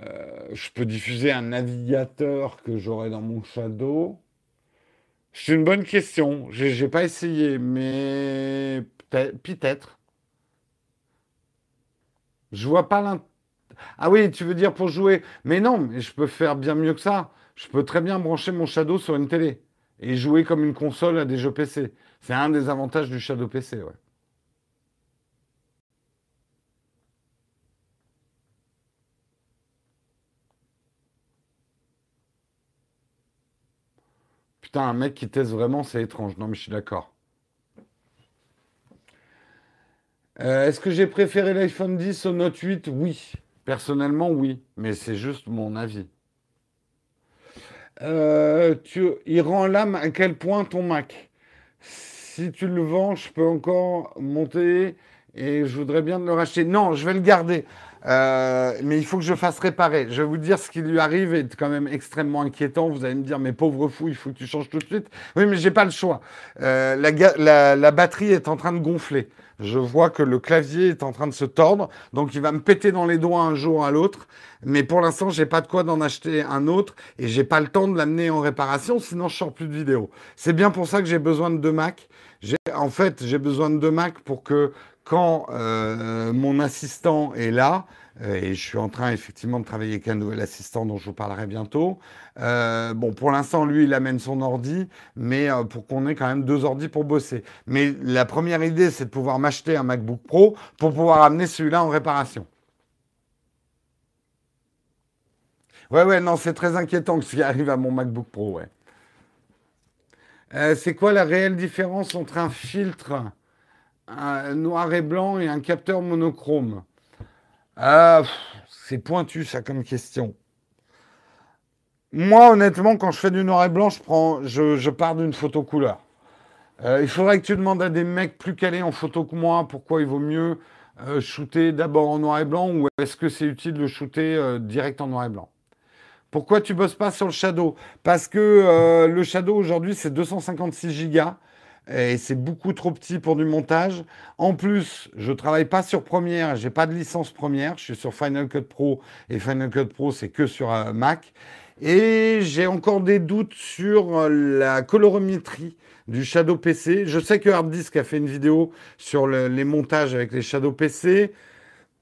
[SPEAKER 1] Euh, je peux diffuser un navigateur que j'aurai dans mon Shadow. C'est une bonne question. Je n'ai pas essayé, mais peut-être. Je vois pas l'intérêt. Ah oui, tu veux dire pour jouer. Mais non, je peux faire bien mieux que ça. Je peux très bien brancher mon Shadow sur une télé et jouer comme une console à des jeux PC. C'est un des avantages du Shadow PC. Putain, un mec qui teste vraiment, c'est étrange. Non, mais je suis d'accord. Euh, est-ce que j'ai préféré l'iPhone 10 au Note 8 Oui. Personnellement, oui. Mais c'est juste mon avis. Euh, tu, il rend l'âme à quel point ton Mac? Si tu le vends, je peux encore monter et je voudrais bien le racheter. Non, je vais le garder. Euh, mais il faut que je fasse réparer. Je vais vous dire ce qui lui arrive est quand même extrêmement inquiétant. Vous allez me dire, mais pauvre fou, il faut que tu changes tout de suite. Oui, mais j'ai pas le choix. Euh, la, batterie est en train de gonfler. Je vois que le clavier est en train de se tordre, donc il va me péter dans les doigts un jour à l'autre. Mais pour l'instant, j'ai pas de quoi d'en acheter un autre et j'ai pas le temps de l'amener en réparation, sinon je sors plus de vidéos. C'est bien pour ça que j'ai besoin de deux Mac. En fait, j'ai besoin de deux Mac pour que quand euh, mon assistant est là, euh, et je suis en train effectivement de travailler avec un nouvel assistant dont je vous parlerai bientôt. Euh, bon, pour l'instant, lui, il amène son ordi, mais pour qu'on ait quand même deux ordis pour bosser. Mais la première idée, c'est de pouvoir m'acheter un MacBook Pro pour pouvoir amener celui-là en réparation. Ouais, ouais, non, c'est très inquiétant ce qui arrive à mon MacBook Pro, ouais. c'est quoi la réelle différence entre un filtre un noir et blanc et un capteur monochrome ah, C'est pointu ça comme question. Moi, honnêtement, quand je fais du noir et blanc, je, prends, je, pars d'une photo couleur. Euh, il faudrait que tu demandes à des mecs plus calés en photo que moi pourquoi il vaut mieux euh, shooter d'abord en noir et blanc ou est-ce que c'est utile de shooter euh, direct en noir et blanc? Pourquoi tu bosses pas sur le Shadow? Parce que le Shadow aujourd'hui c'est 256 Go et c'est beaucoup trop petit pour du montage. En plus, je travaille pas sur Premiere, j'ai pas de licence Premiere, je suis sur Final Cut Pro et Final Cut Pro c'est que sur euh, Mac. Et j'ai encore des doutes sur euh, la colorimétrie du Shadow PC. Je sais que Harddisk a fait une vidéo sur les montages avec les Shadow PC.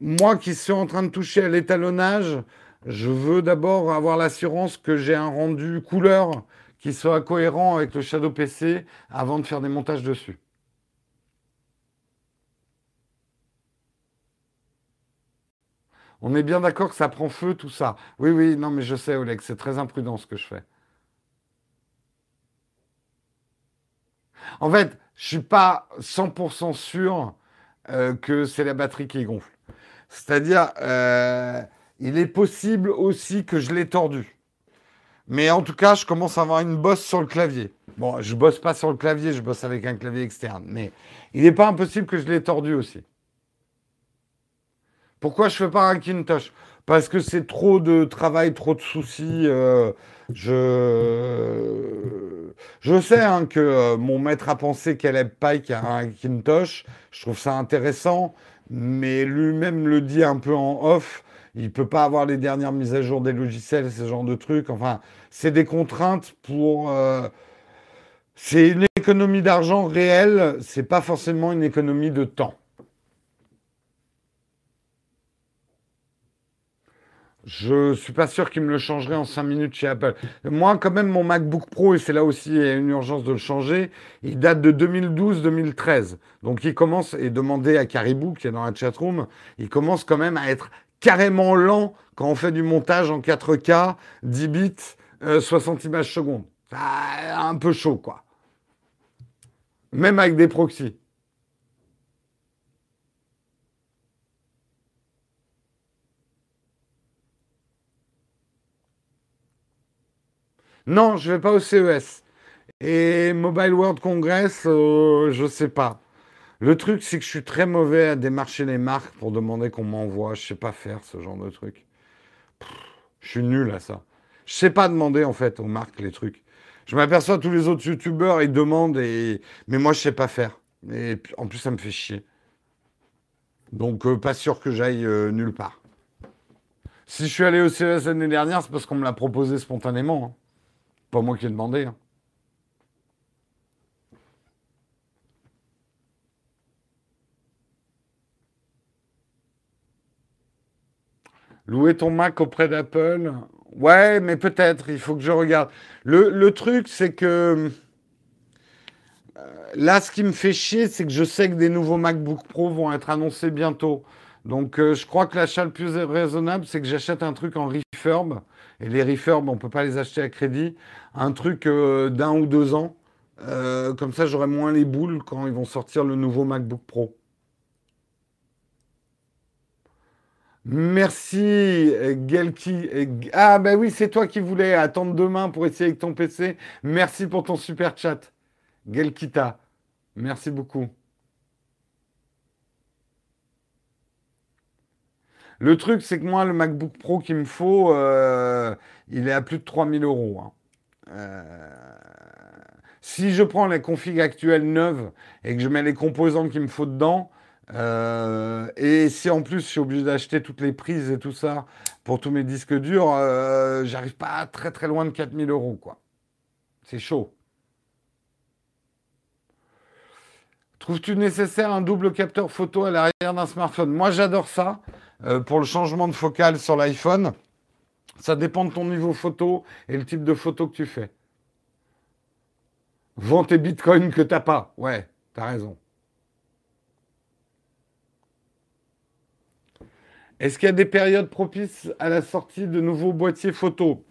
[SPEAKER 1] Moi qui suis en train de toucher à l'étalonnage, je veux d'abord avoir l'assurance que j'ai un rendu couleur qui soit cohérent avec le Shadow PC avant de faire des montages dessus. On est bien d'accord que ça prend feu, tout ça. Oui, oui, non, mais je sais, Oleg, c'est très imprudent ce que je fais. En fait, je suis pas 100% sûr euh, que c'est la batterie qui gonfle. C'est-à-dire, euh, il est possible aussi que je l'ai tordu. Mais en tout cas, je commence à avoir une bosse sur le clavier. Bon, je bosse pas sur le clavier, je bosse avec un clavier externe. Mais il n'est pas impossible que je l'ai tordu aussi. Pourquoi je fais pas un Kintosh? Parce que c'est trop de travail, trop de soucis. Euh, je, je sais hein, que euh, mon maître a pensé qu'elle Pike a un Kintosh. Je trouve ça intéressant, mais lui-même le dit un peu en off. Il ne peut pas avoir les dernières mises à jour des logiciels, ce genre de trucs. Enfin, c'est des contraintes pour. Euh, c'est une économie d'argent réelle, c'est pas forcément une économie de temps. Je suis pas sûr qu'il me le changerait en 5 minutes chez Apple. Moi, quand même, mon MacBook Pro, et c'est là aussi une urgence de le changer, il date de 2012-2013. Donc, il commence, et demandez à Caribou, qui est dans la chatroom, il commence quand même à être carrément lent quand on fait du montage en 4K, 10 bits, 60 euh, images secondes. un peu chaud, quoi. Même avec des proxys. Non, je vais pas au CES. Et Mobile World Congress, euh, je sais pas. Le truc, c'est que je suis très mauvais à démarcher les marques pour demander qu'on m'envoie. Je sais pas faire ce genre de truc. je suis nul à ça. Je sais pas demander en fait aux marques les trucs. Je m'aperçois tous les autres youtubeurs ils demandent mais moi je sais pas faire. Et en plus ça me fait chier. Donc euh, pas sûr que j'aille euh, nulle part. Si je suis allé au CES l'année dernière, c'est parce qu'on me l'a proposé spontanément. Hein. Pas moi qui ai demandé. Hein. Louer ton Mac auprès d'Apple? Ouais, mais peut-être, il faut que je regarde. Le, truc, c'est que euh, là, ce qui me fait chier, c'est que je sais que des nouveaux MacBook Pro vont être annoncés bientôt. Donc, euh, je crois que l'achat le plus raisonnable, c'est que j'achète un truc en refurb. Et les refurb, on ne peut pas les acheter à crédit. Un truc euh, d'un ou deux ans. comme ça, j'aurai moins les boules quand ils vont sortir le nouveau MacBook Pro. Merci, Gelki. Ah, ben oui, c'est toi qui voulais attendre demain pour essayer avec ton PC. Merci pour ton super chat. Gelkita, merci beaucoup. Le truc, c'est que moi, le MacBook Pro qu'il me faut, euh, il est à plus de 3000 euros. hein. Euh, si je prends les configs actuelles neuves et que je mets les composants qu'il me faut dedans, euh, et si en plus je suis obligé d'acheter toutes les prises et tout ça pour tous mes disques durs, euh, j'arrive pas très très loin de 4000 euros, quoi. C'est chaud. Trouves-tu nécessaire un double capteur photo à l'arrière d'un smartphone? Moi, j'adore ça euh, pour le changement de focale sur l'iPhone. Ça dépend de ton niveau photo et le type de photo que tu fais. Vends tes bitcoins que t'as pas. Ouais, t'as raison. Est-ce qu'il y a des périodes propices à la sortie de nouveaux boîtiers photo?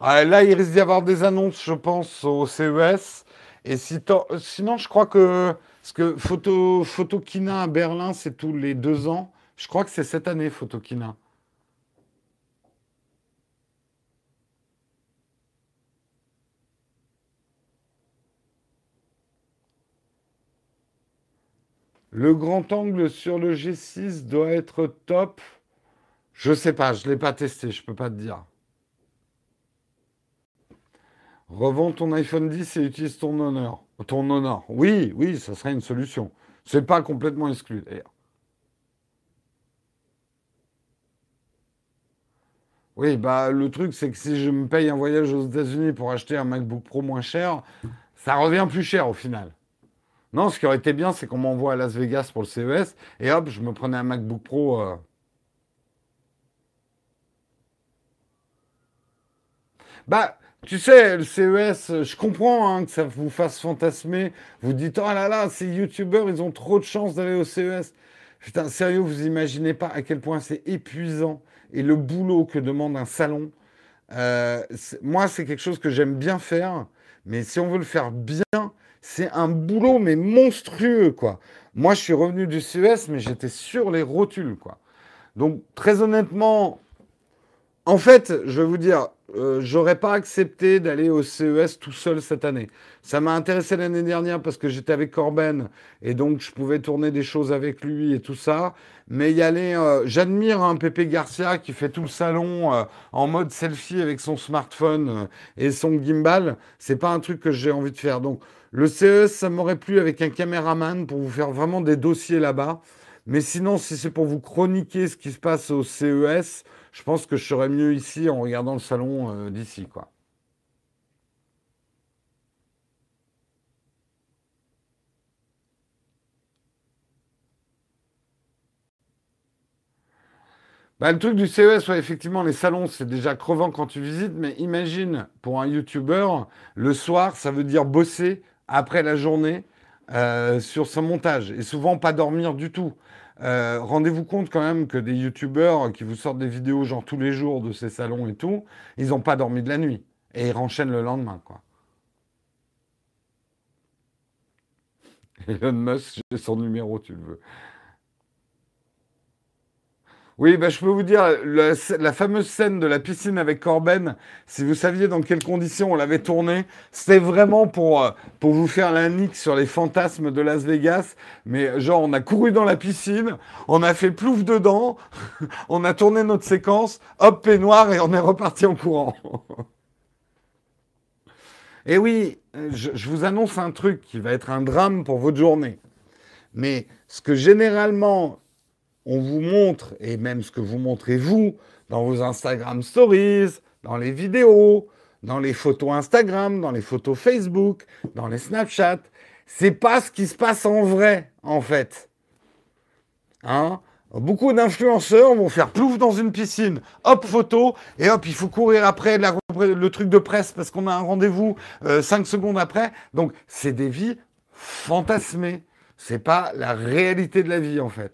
[SPEAKER 1] Ah, Là, il risque d'y avoir des annonces, je pense, au CES. Et sinon, je crois que parce que Photo, Photokina à Berlin, c'est tous les deux ans. Je crois que c'est cette année, Photokina. Le grand angle sur le G6 doit être top. Je sais pas, je l'ai pas testé, je peux pas te dire. Revends ton iPhone 10 et utilise ton Honor. Ton Honor. Oui, oui, ça serait une solution. C'est pas complètement exclu. Oui, bah le truc c'est que si je me paye un voyage aux États-Unis pour acheter un MacBook Pro moins cher, ça revient plus cher au final. Non, ce qui aurait été bien, c'est qu'on m'envoie à Las Vegas pour le CES et hop, je me prenais un MacBook Pro. euh. Bah, tu sais, le CES, je comprends hein, que ça vous fasse fantasmer. Vous dites, oh là là, ces youtubeurs, ils ont trop de chance d'aller au CES. Putain, sérieux, vous imaginez pas à quel point c'est épuisant et le boulot que demande un salon. Euh, moi, c'est quelque chose que j'aime bien faire, mais si on veut le faire bien, c'est un boulot, mais monstrueux, quoi. Moi, je suis revenu du CES, mais j'étais sur les rotules, quoi. Donc, très honnêtement, en fait, je vais vous dire, euh, j'aurais pas accepté d'aller au CES tout seul cette année. Ça m'a intéressé l'année dernière parce que j'étais avec Corben et donc je pouvais tourner des choses avec lui et tout ça. Mais y aller, euh, j'admire un Pépé Garcia qui fait tout le salon euh, en mode selfie avec son smartphone et son gimbal. C'est pas un truc que j'ai envie de faire. Donc le CES, ça m'aurait plu avec un caméraman pour vous faire vraiment des dossiers là-bas. Mais sinon, si c'est pour vous chroniquer ce qui se passe au CES, je pense que je serais mieux ici en regardant le salon euh, d'ici, quoi. Bah, le truc du CES, ouais, effectivement, les salons, c'est déjà crevant quand tu visites, mais imagine, pour un YouTuber, le soir, ça veut dire bosser après la journée euh, sur son montage, et souvent pas dormir du tout. Euh, rendez-vous compte quand même que des YouTubeurs qui vous sortent des vidéos genre tous les jours de ces salons et tout, ils n'ont pas dormi de la nuit, et ils renchaînent le lendemain, quoi. Elon Musk, j'ai son numéro, tu le veux. Oui, bah, je peux vous dire, la, fameuse scène de la piscine avec Corben, si vous saviez dans quelles conditions on l'avait tournée, c'était vraiment pour, euh, pour vous faire la nique sur les fantasmes de Las Vegas. Mais genre, on a couru dans la piscine, on a fait plouf dedans, on a tourné notre séquence, hop, peignoir, et on est reparti en courant. Et oui, je, je vous annonce un truc qui va être un drame pour votre journée. Mais ce que généralement on vous montre, et même ce que vous montrez vous, dans vos Instagram Stories, dans les vidéos, dans les photos Instagram, dans les photos Facebook, dans les Snapchat, c'est pas ce qui se passe en vrai, en fait. Hein? Beaucoup d'influenceurs vont faire plouf dans une piscine, hop, photo, et hop, il faut courir après le truc de presse parce qu'on a un rendez-vous euh, 5 secondes après. Donc, c'est des vies fantasmées. C'est pas la réalité de la vie, en fait.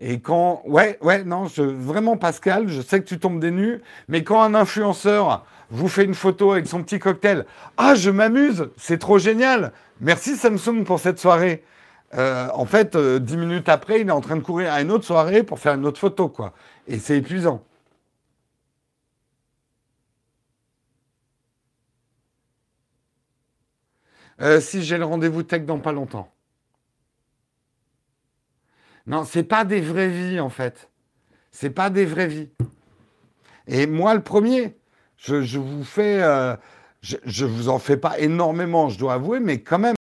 [SPEAKER 1] Et quand, ouais, ouais, non, je, vraiment Pascal, je sais que tu tombes des nues, mais quand un influenceur vous fait une photo avec son petit cocktail, ah, je m'amuse, c'est trop génial, merci Samsung pour cette soirée. Euh, en fait, euh, dix minutes après, il est en train de courir à une autre soirée pour faire une autre photo, quoi. Et c'est épuisant. Euh, si j'ai le rendez-vous tech dans pas longtemps. Non, c'est pas des vraies vies, en fait. C'est pas des vraies vies. Et moi, le premier, je, vous fais. Euh, je, ne vous en fais pas énormément, je dois avouer, mais quand même,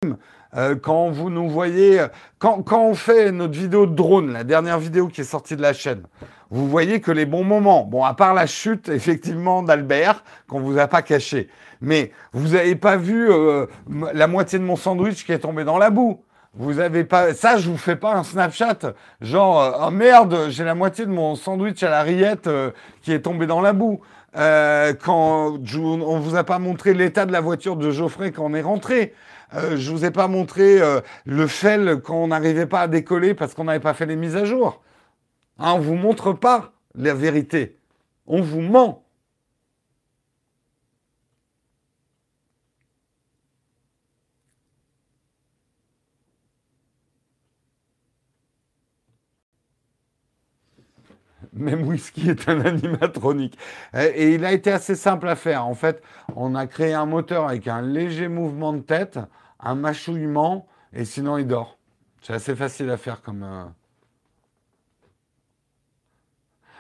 [SPEAKER 1] euh, quand vous nous voyez, quand, on fait notre vidéo de drone, la dernière vidéo qui est sortie de la chaîne, vous voyez que les bons moments, bon, à part la chute, effectivement, d'Albert, qu'on vous a pas caché, mais vous n'avez pas vu euh, la moitié de mon sandwich qui est tombé dans la boue. Vous avez pas ça, je vous fais pas un Snapchat genre euh, oh merde, j'ai la moitié de mon sandwich à la rillette qui est tombé dans la boue. Euh, quand on vous a pas montré l'état de la voiture de Geoffrey quand on est rentré. Euh, je vous ai pas montré euh, le fel quand on n'arrivait pas à décoller parce qu'on n'avait pas fait les mises à jour. Hein, on vous montre pas la vérité. On vous ment. Même Whisky est un animatronique. Et il a été assez simple à faire. En fait, on a créé un moteur avec un léger mouvement de tête, un mâchouillement, et sinon il dort. C'est assez facile à faire comme. Euh,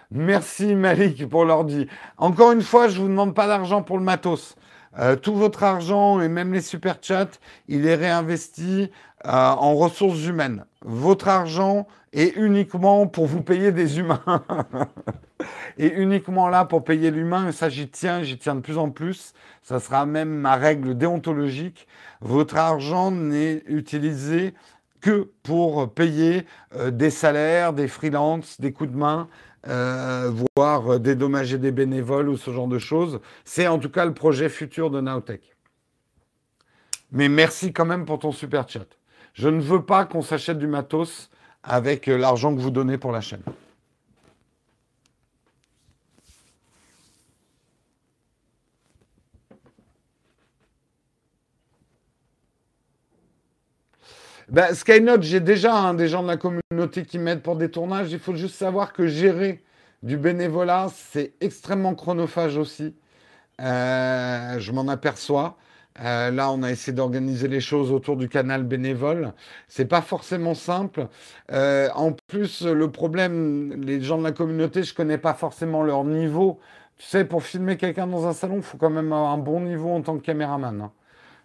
[SPEAKER 1] Merci Malik pour l'ordi. Encore une fois, je ne vous demande pas d'argent pour le matos. Euh, tout votre argent et même les super chats, il est réinvesti euh, en ressources humaines. Votre argent est uniquement pour vous payer des humains. et uniquement là pour payer l'humain, et ça j'y tiens, j'y tiens de plus en plus. Ça sera même ma règle déontologique. Votre argent n'est utilisé que pour payer euh, des salaires, des freelances, des coups de main, euh, voire dédommager des bénévoles ou ce genre de choses. C'est en tout cas le projet futur de Nowtech. Mais merci quand même pour ton super chat. Je ne veux pas qu'on s'achète du matos avec euh, l'argent que vous donnez pour la chaîne. Ben, Skynote, j'ai déjà des gens de la communauté qui m'aident pour des tournages. Il faut juste savoir que gérer du bénévolat, c'est extrêmement chronophage aussi. Euh, je m'en aperçois. Euh, là, on a essayé d'organiser les choses autour du canal bénévole. C'est pas forcément simple. Euh, en plus, le problème, les gens de la communauté, je connais pas forcément leur niveau. Tu sais, pour filmer quelqu'un dans un salon, faut quand même avoir un bon niveau en tant que caméraman. Hein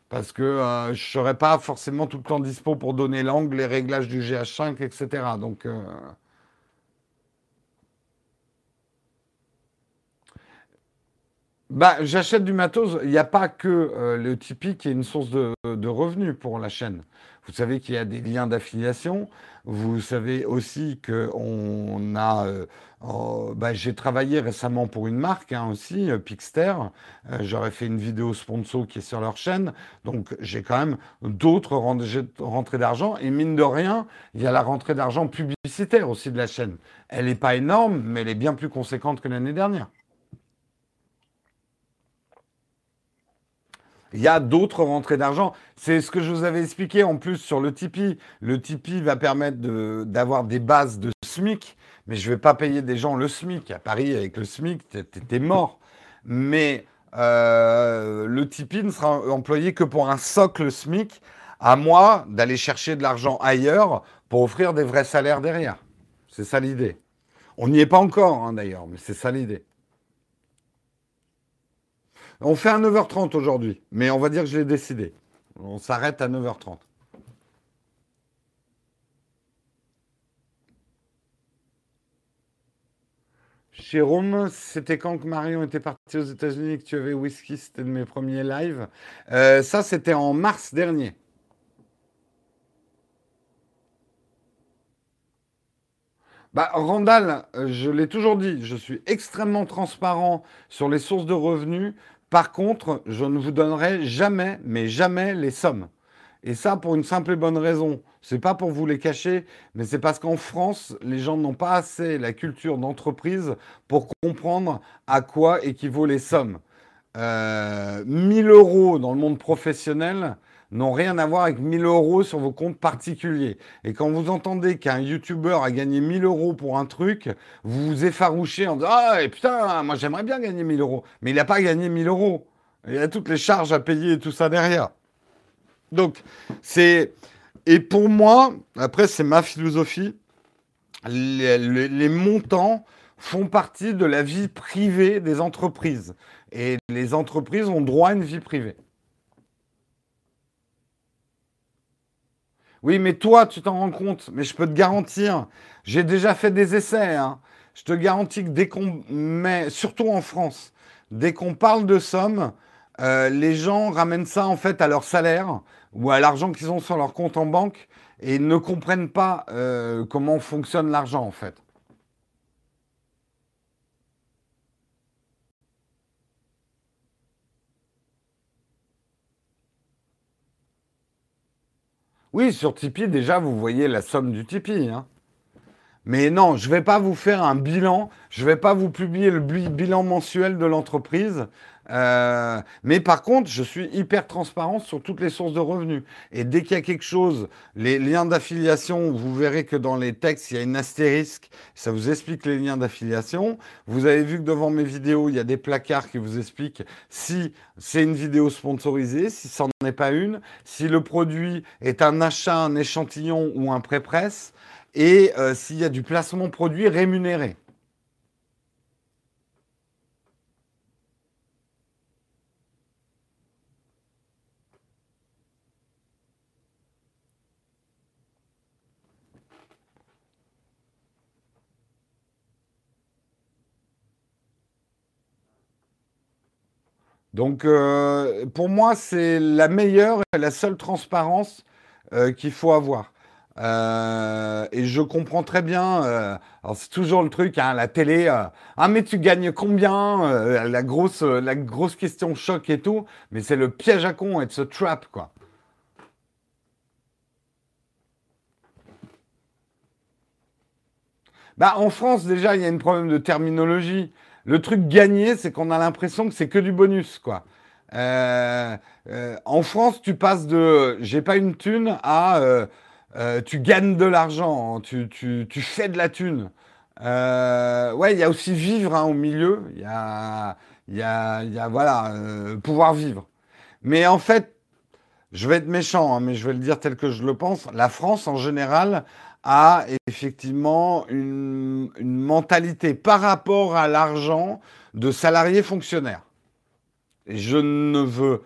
[SPEAKER 1] parce que euh, je serais pas forcément tout le temps dispo pour donner l'angle, les réglages du GH5, etc. Donc, bah, j'achète du matos. Il n'y a pas que euh, le Tipeee qui est une source de, revenus pour la chaîne. Vous savez qu'il y a des liens d'affiliation. Vous savez aussi qu'on a. Euh, bah, j'ai travaillé récemment pour une marque hein, aussi, euh, Pixter. J'aurais fait une vidéo sponsor qui est sur leur chaîne. Donc j'ai quand même d'autres rentrées d'argent. Et mine de rien, il y a la rentrée d'argent publicitaire aussi de la chaîne. Elle n'est pas énorme, mais elle est bien plus conséquente que l'année dernière. Il y a d'autres rentrées d'argent. C'est ce que je vous avais expliqué en plus sur le Tipeee. Le Tipeee va permettre d'avoir des bases de SMIC, mais je ne vais pas payer des gens le SMIC. À Paris, avec le SMIC, tu es, mort. Mais euh, le Tipeee ne sera employé que pour un socle SMIC. À moi d'aller chercher de l'argent ailleurs pour offrir des vrais salaires derrière. C'est ça l'idée. On n'y est pas encore, hein, d'ailleurs, mais c'est ça l'idée. On fait un 9h30 aujourd'hui, mais on va dire que je l'ai décidé. On s'arrête à 9h30. Jérôme, c'était quand que Marion était partie aux États-Unis que tu avais whisky C'était de mes premiers lives. Euh, ça, c'était en mars dernier. Bah, Randall, je l'ai toujours dit, je suis extrêmement transparent sur les sources de revenus. Par contre, je ne vous donnerai jamais, mais jamais les sommes. Et ça pour une simple et bonne raison. C'est pas pour vous les cacher, mais c'est parce qu'en France, les gens n'ont pas assez la culture d'entreprise pour comprendre à quoi équivaut les sommes. Euh, 1000 euros dans le monde professionnel, n'ont rien à voir avec 1000 euros sur vos comptes particuliers. Et quand vous entendez qu'un YouTuber a gagné 1000 euros pour un truc, vous vous effarouchez en disant Ah putain, moi j'aimerais bien gagner 1000 euros. Mais il n'a pas gagné 1000 euros. Il y a toutes les charges à payer et tout ça derrière. Donc, c'est. Et pour moi, après, c'est ma philosophie. les, montants font partie de la vie privée des entreprises. Et les entreprises ont droit à une vie privée. Oui, mais toi, tu t'en rends compte. Mais je peux te garantir, j'ai déjà fait des essais. Hein. Je te garantis que dès qu'on met, surtout en France, dès qu'on parle de sommes, euh, les gens ramènent ça en fait à leur salaire ou à l'argent qu'ils ont sur leur compte en banque et ne comprennent pas euh, comment fonctionne l'argent en fait. Oui, sur Tipeee, déjà, vous voyez la somme du Tipeee. Hein. Mais non, je ne vais pas vous faire un bilan, je ne vais pas vous publier le bilan mensuel de l'entreprise. Euh, mais par contre, je suis hyper transparent sur toutes les sources de revenus. Et dès qu'il y a quelque chose, les liens d'affiliation, vous verrez que dans les textes, il y a une astérisque, ça vous explique les liens d'affiliation. Vous avez vu que devant mes vidéos, il y a des placards qui vous expliquent si c'est une vidéo sponsorisée, si ça n'en est pas une, si le produit est un achat, un échantillon ou un pré-presse et euh, s'il y a du placement produit rémunéré. Donc, euh, pour moi, c'est la meilleure et la seule transparence euh, qu'il faut avoir. Euh, et je comprends très bien. C'est toujours le truc, hein, la télé. Ah mais tu gagnes combien La grosse, la grosse question choc et tout. Mais c'est le piège à con, it's a trap quoi. Bah en France déjà il y a un problème de terminologie. Le truc gagné, c'est qu'on a l'impression que c'est que du bonus quoi. en France, tu passes de j'ai pas une thune à euh, tu gagnes de l'argent, hein, tu, fais de la thune. Euh, ouais, il y a aussi vivre hein, au milieu. Il y a, y, a, voilà, euh, pouvoir vivre. Mais en fait, je vais être méchant, hein, mais je vais le dire tel que je le pense. La France, en général, a effectivement une, mentalité par rapport à l'argent de salariés fonctionnaires. Et je ne veux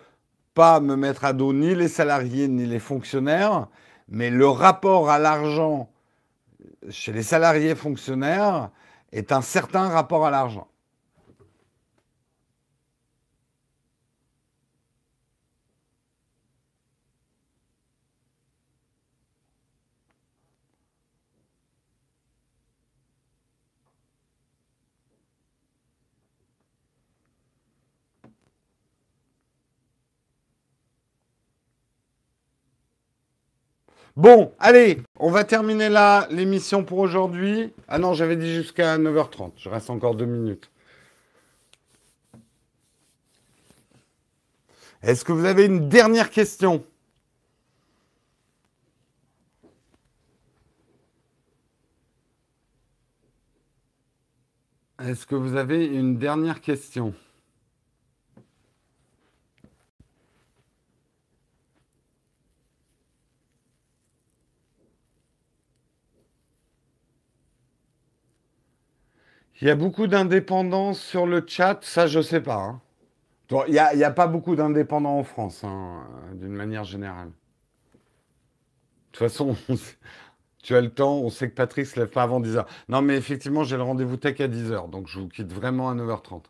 [SPEAKER 1] pas me mettre à dos ni les salariés ni les fonctionnaires, mais le rapport à l'argent chez les salariés fonctionnaires est un certain rapport à l'argent. Bon, allez, on va terminer là l'émission pour aujourd'hui. Ah non, j'avais dit jusqu'à 9h30. Je reste encore deux minutes. Est-ce que vous avez une dernière question? Est-ce que vous avez une dernière question? Il y a beaucoup d'indépendance sur le chat, ça je sais pas. Hein. Il n'y a, pas beaucoup d'indépendants en France, hein, d'une manière générale. De toute façon, tu as le temps, on sait que Patrick se lève pas avant 10h. Non, mais effectivement, j'ai le rendez-vous tech à 10h, donc je vous quitte vraiment à 9h30.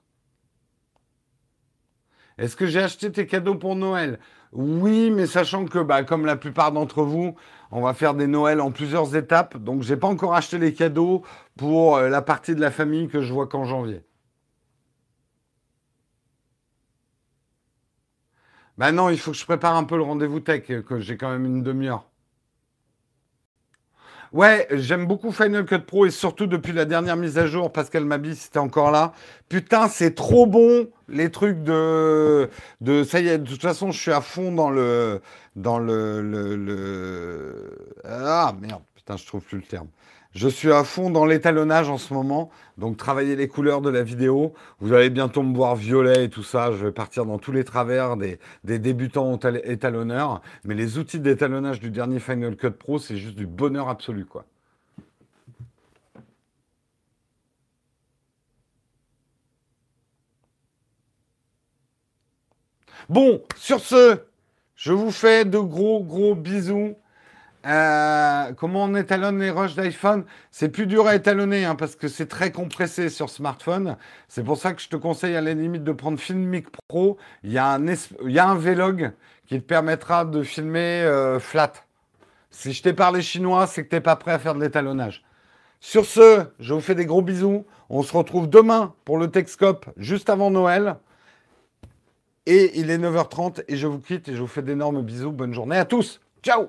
[SPEAKER 1] Est-ce que j'ai acheté tes cadeaux pour Noël? Oui, mais sachant que, bah, comme la plupart d'entre vous, on va faire des Noëls en plusieurs étapes. Donc, j'ai pas encore acheté les cadeaux pour euh, la partie de la famille que je vois qu'en janvier. Ben non, il faut que je prépare un peu le rendez-vous tech, que j'ai quand même une demi-heure. Ouais, j'aime beaucoup Final Cut Pro et surtout depuis la dernière mise à jour, Pascal Mabi, c'était encore là. Putain, c'est trop bon, les trucs de, de. Ça y est, de toute façon, je suis à fond dans le dans le, le, Ah merde, putain, je trouve plus le terme. Je suis à fond dans l'étalonnage en ce moment, donc travailler les couleurs de la vidéo. Vous allez bientôt me voir violet et tout ça. Je vais partir dans tous les travers des, des débutants étalonneurs. Mais les outils d'étalonnage du dernier Final Cut Pro, c'est juste du bonheur absolu, quoi. Bon, sur ce, je vous fais de gros, gros bisous. Euh, comment on étalonne les rushs d'iPhone? C'est plus dur à étalonner hein, parce que c'est très compressé sur smartphone. C'est pour ça que je te conseille à la limite de prendre Filmic Pro. Il y a un, Vlog qui te permettra de filmer euh, flat. Si je t'ai parlé chinois, c'est que tu n'es pas prêt à faire de l'étalonnage. Sur ce, je vous fais des gros bisous. On se retrouve demain pour le Texcope, juste avant Noël. Et il est 9h30 et je vous quitte et je vous fais d'énormes bisous. Bonne journée à tous. Ciao